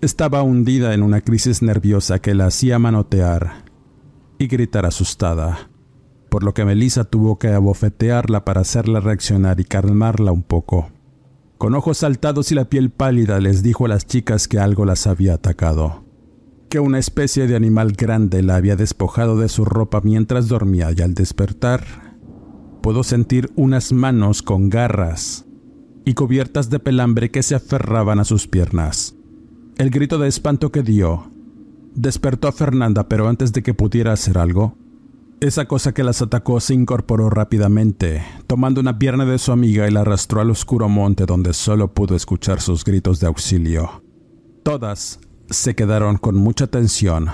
Estaba hundida en una crisis nerviosa que la hacía manotear y gritar asustada, por lo que Melissa tuvo que abofetearla para hacerla reaccionar y calmarla un poco. Con ojos saltados y la piel pálida les dijo a las chicas que algo las había atacado que una especie de animal grande la había despojado de su ropa mientras dormía y al despertar pudo sentir unas manos con garras y cubiertas de pelambre que se aferraban a sus piernas. El grito de espanto que dio despertó a Fernanda, pero antes de que pudiera hacer algo, Esa cosa que las atacó se incorporó rápidamente, tomando una pierna de su amiga y la arrastró al oscuro monte donde solo pudo escuchar sus gritos de auxilio. Todas se quedaron con mucha tensión,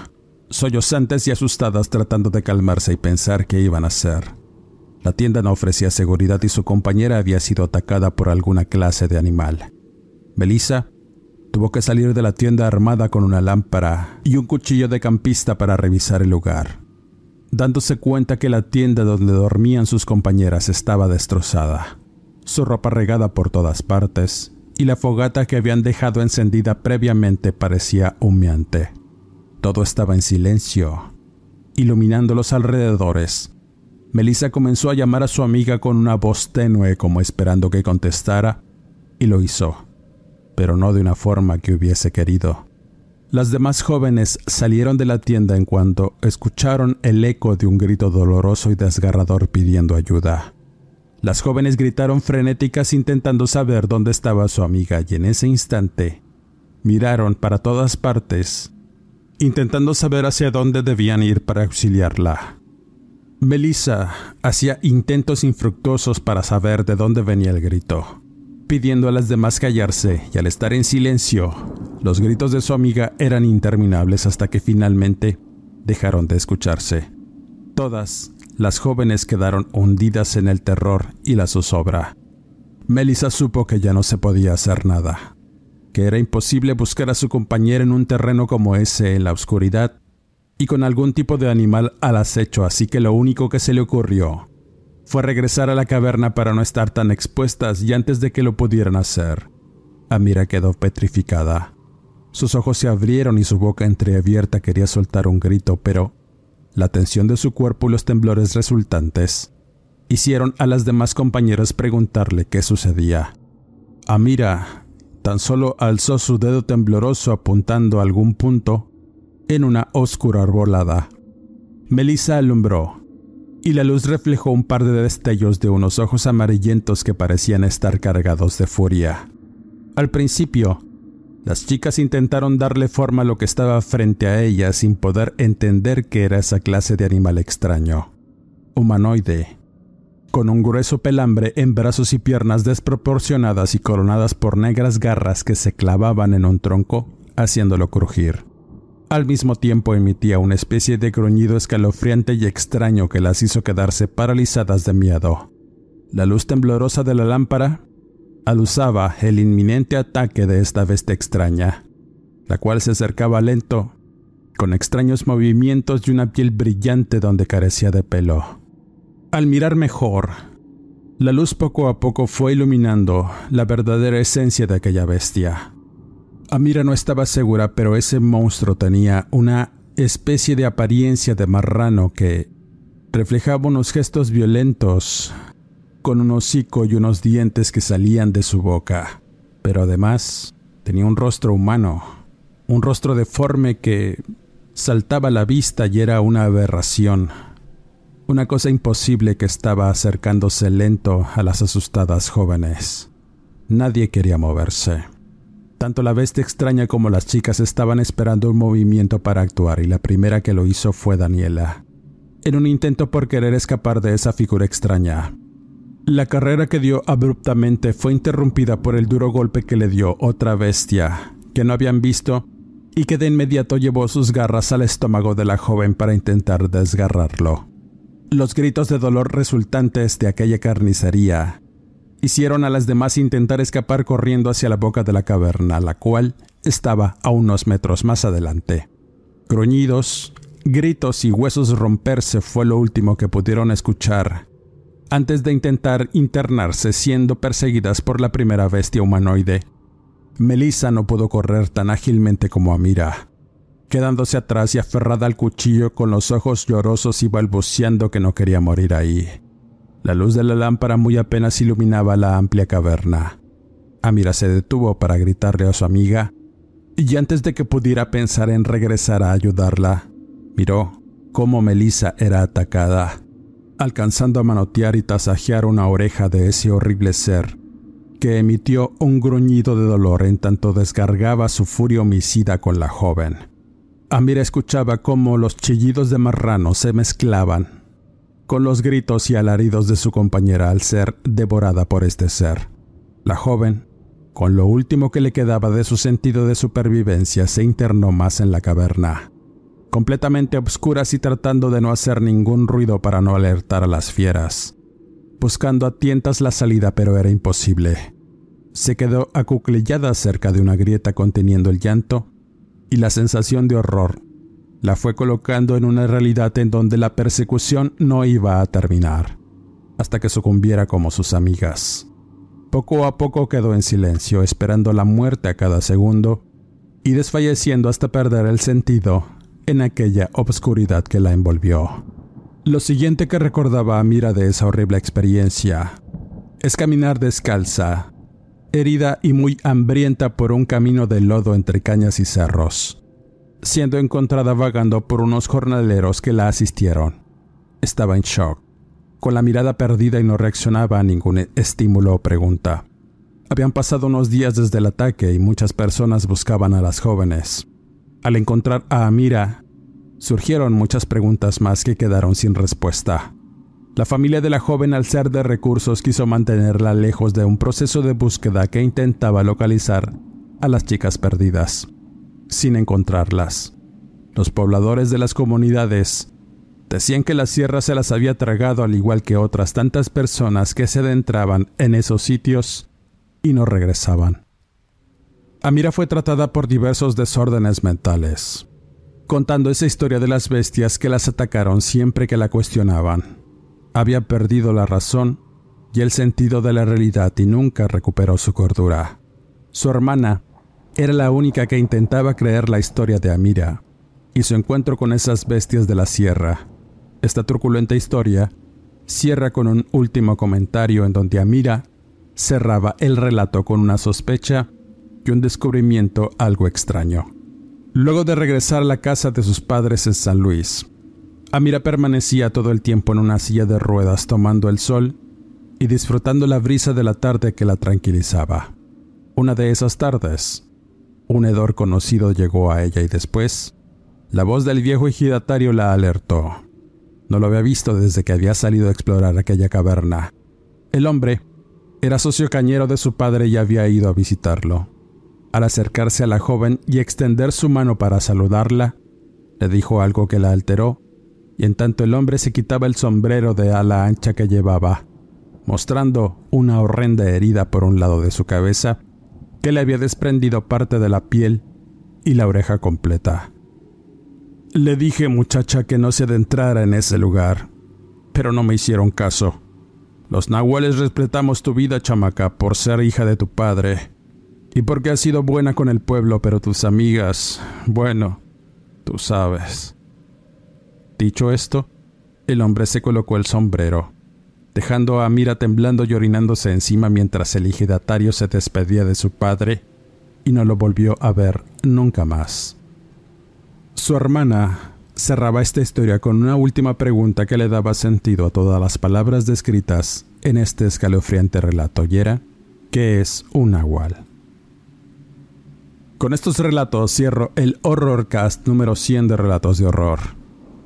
sollozantes y asustadas tratando de calmarse y pensar qué iban a hacer. La tienda no ofrecía seguridad y su compañera había sido atacada por alguna clase de animal. Melissa tuvo que salir de la tienda armada con una lámpara y un cuchillo de campista para revisar el lugar dándose cuenta que la tienda donde dormían sus compañeras estaba destrozada, su ropa regada por todas partes y la fogata que habían dejado encendida previamente parecía humeante. Todo estaba en silencio, iluminando los alrededores. Melissa comenzó a llamar a su amiga con una voz tenue como esperando que contestara, y lo hizo, pero no de una forma que hubiese querido. Las demás jóvenes salieron de la tienda en cuanto escucharon el eco de un grito doloroso y desgarrador pidiendo ayuda. Las jóvenes gritaron frenéticas intentando saber dónde estaba su amiga y en ese instante miraron para todas partes, intentando saber hacia dónde debían ir para auxiliarla. Melissa hacía intentos infructuosos para saber de dónde venía el grito pidiendo a las demás callarse y al estar en silencio, los gritos de su amiga eran interminables hasta que finalmente dejaron de escucharse. Todas las jóvenes quedaron hundidas en el terror y la zozobra. Melissa supo que ya no se podía hacer nada, que era imposible buscar a su compañera en un terreno como ese en la oscuridad y con algún tipo de animal al acecho, así que lo único que se le ocurrió fue regresar a la caverna para no estar tan expuestas y antes de que lo pudieran hacer, Amira quedó petrificada. Sus ojos se abrieron y su boca entreabierta quería soltar un grito, pero la tensión de su cuerpo y los temblores resultantes hicieron a las demás compañeras preguntarle qué sucedía. Amira tan solo alzó su dedo tembloroso apuntando a algún punto en una oscura arbolada. Melissa alumbró y la luz reflejó un par de destellos de unos ojos amarillentos que parecían estar cargados de furia. Al principio, las chicas intentaron darle forma a lo que estaba frente a ellas sin poder entender qué era esa clase de animal extraño. Humanoide, con un grueso pelambre en brazos y piernas desproporcionadas y coronadas por negras garras que se clavaban en un tronco, haciéndolo crujir. Al mismo tiempo emitía una especie de gruñido escalofriante y extraño que las hizo quedarse paralizadas de miedo. La luz temblorosa de la lámpara alusaba el inminente ataque de esta bestia extraña, la cual se acercaba lento, con extraños movimientos y una piel brillante donde carecía de pelo. Al mirar mejor, la luz poco a poco fue iluminando la verdadera esencia de aquella bestia. Amira no estaba segura, pero ese monstruo tenía una especie de apariencia de marrano que reflejaba unos gestos violentos, con un hocico y unos dientes que salían de su boca, pero además tenía un rostro humano, un rostro deforme que saltaba a la vista y era una aberración, una cosa imposible que estaba acercándose lento a las asustadas jóvenes. Nadie quería moverse. Tanto la bestia extraña como las chicas estaban esperando un movimiento para actuar y la primera que lo hizo fue Daniela, en un intento por querer escapar de esa figura extraña. La carrera que dio abruptamente fue interrumpida por el duro golpe que le dio otra bestia, que no habían visto, y que de inmediato llevó sus garras al estómago de la joven para intentar desgarrarlo. Los gritos de dolor resultantes de aquella carnicería hicieron a las demás intentar escapar corriendo hacia la boca de la caverna, la cual estaba a unos metros más adelante. Gruñidos, gritos y huesos romperse fue lo último que pudieron escuchar antes de intentar internarse siendo perseguidas por la primera bestia humanoide. Melissa no pudo correr tan ágilmente como Amira, quedándose atrás y aferrada al cuchillo con los ojos llorosos y balbuceando que no quería morir ahí. La luz de la lámpara muy apenas iluminaba la amplia caverna. Amira se detuvo para gritarle a su amiga, y antes de que pudiera pensar en regresar a ayudarla, miró cómo Melissa era atacada, alcanzando a manotear y tasajear una oreja de ese horrible ser, que emitió un gruñido de dolor en tanto descargaba su furia homicida con la joven. Amira escuchaba cómo los chillidos de marrano se mezclaban con los gritos y alaridos de su compañera al ser devorada por este ser. La joven, con lo último que le quedaba de su sentido de supervivencia, se internó más en la caverna, completamente obscuras y tratando de no hacer ningún ruido para no alertar a las fieras, buscando a tientas la salida pero era imposible. Se quedó acuclillada cerca de una grieta conteniendo el llanto y la sensación de horror la fue colocando en una realidad en donde la persecución no iba a terminar, hasta que sucumbiera como sus amigas. Poco a poco quedó en silencio, esperando la muerte a cada segundo y desfalleciendo hasta perder el sentido en aquella obscuridad que la envolvió. Lo siguiente que recordaba a Mira de esa horrible experiencia es caminar descalza, herida y muy hambrienta por un camino de lodo entre cañas y cerros, siendo encontrada vagando por unos jornaleros que la asistieron. Estaba en shock, con la mirada perdida y no reaccionaba a ningún estímulo o pregunta. Habían pasado unos días desde el ataque y muchas personas buscaban a las jóvenes. Al encontrar a Amira, surgieron muchas preguntas más que quedaron sin respuesta. La familia de la joven, al ser de recursos, quiso mantenerla lejos de un proceso de búsqueda que intentaba localizar a las chicas perdidas, sin encontrarlas. Los pobladores de las comunidades decían que la sierra se las había tragado al igual que otras tantas personas que se adentraban en esos sitios y no regresaban. Amira fue tratada por diversos desórdenes mentales, contando esa historia de las bestias que las atacaron siempre que la cuestionaban había perdido la razón y el sentido de la realidad y nunca recuperó su cordura. Su hermana era la única que intentaba creer la historia de Amira y su encuentro con esas bestias de la sierra. Esta truculenta historia cierra con un último comentario en donde Amira cerraba el relato con una sospecha un descubrimiento algo extraño. Luego de regresar a la casa de sus padres en San Luis, Amira permanecía todo el tiempo en una silla de ruedas tomando el sol y disfrutando la brisa de la tarde que la tranquilizaba. Una de esas tardes, un hedor conocido llegó a ella y después, la voz del viejo ejidatario la alertó. No lo había visto desde que había salido a explorar aquella caverna. El hombre era socio cañero de su padre y había ido a visitarlo. Al acercarse a la joven y extender su mano para saludarla, le dijo algo que la alteró y en tanto el hombre se quitaba el sombrero de ala ancha que llevaba, mostrando una horrenda herida por un lado de su cabeza, que le había desprendido parte de la piel y la oreja completa. Le dije, muchacha, que no se adentrara en ese lugar, pero no me hicieron caso. Los nahuales respetamos tu vida, chamaca, por ser hija de tu padre, y porque has sido buena con el pueblo, pero tus amigas, bueno, tú sabes. Dicho esto, el hombre se colocó el sombrero, dejando a Mira temblando y orinándose encima mientras el ejidatario se despedía de su padre y no lo volvió a ver nunca más. Su hermana cerraba esta historia con una última pregunta que le daba sentido a todas las palabras descritas en este escalofriante relato y era, ¿qué es un nahual? Con estos relatos cierro el Horrorcast número 100 de Relatos de Horror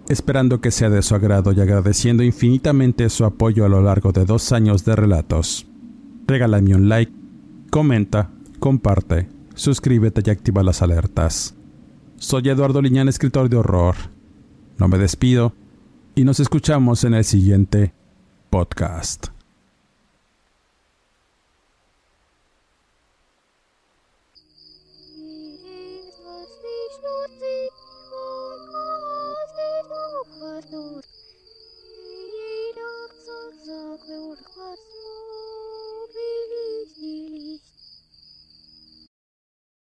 esperando que sea de su agrado y agradeciendo infinitamente su apoyo a lo largo de dos años de relatos. Regálame un like, comenta, comparte, suscríbete y activa las alertas. Soy Eduardo Liñán, escritor de horror. No me despido y nos escuchamos en el siguiente podcast.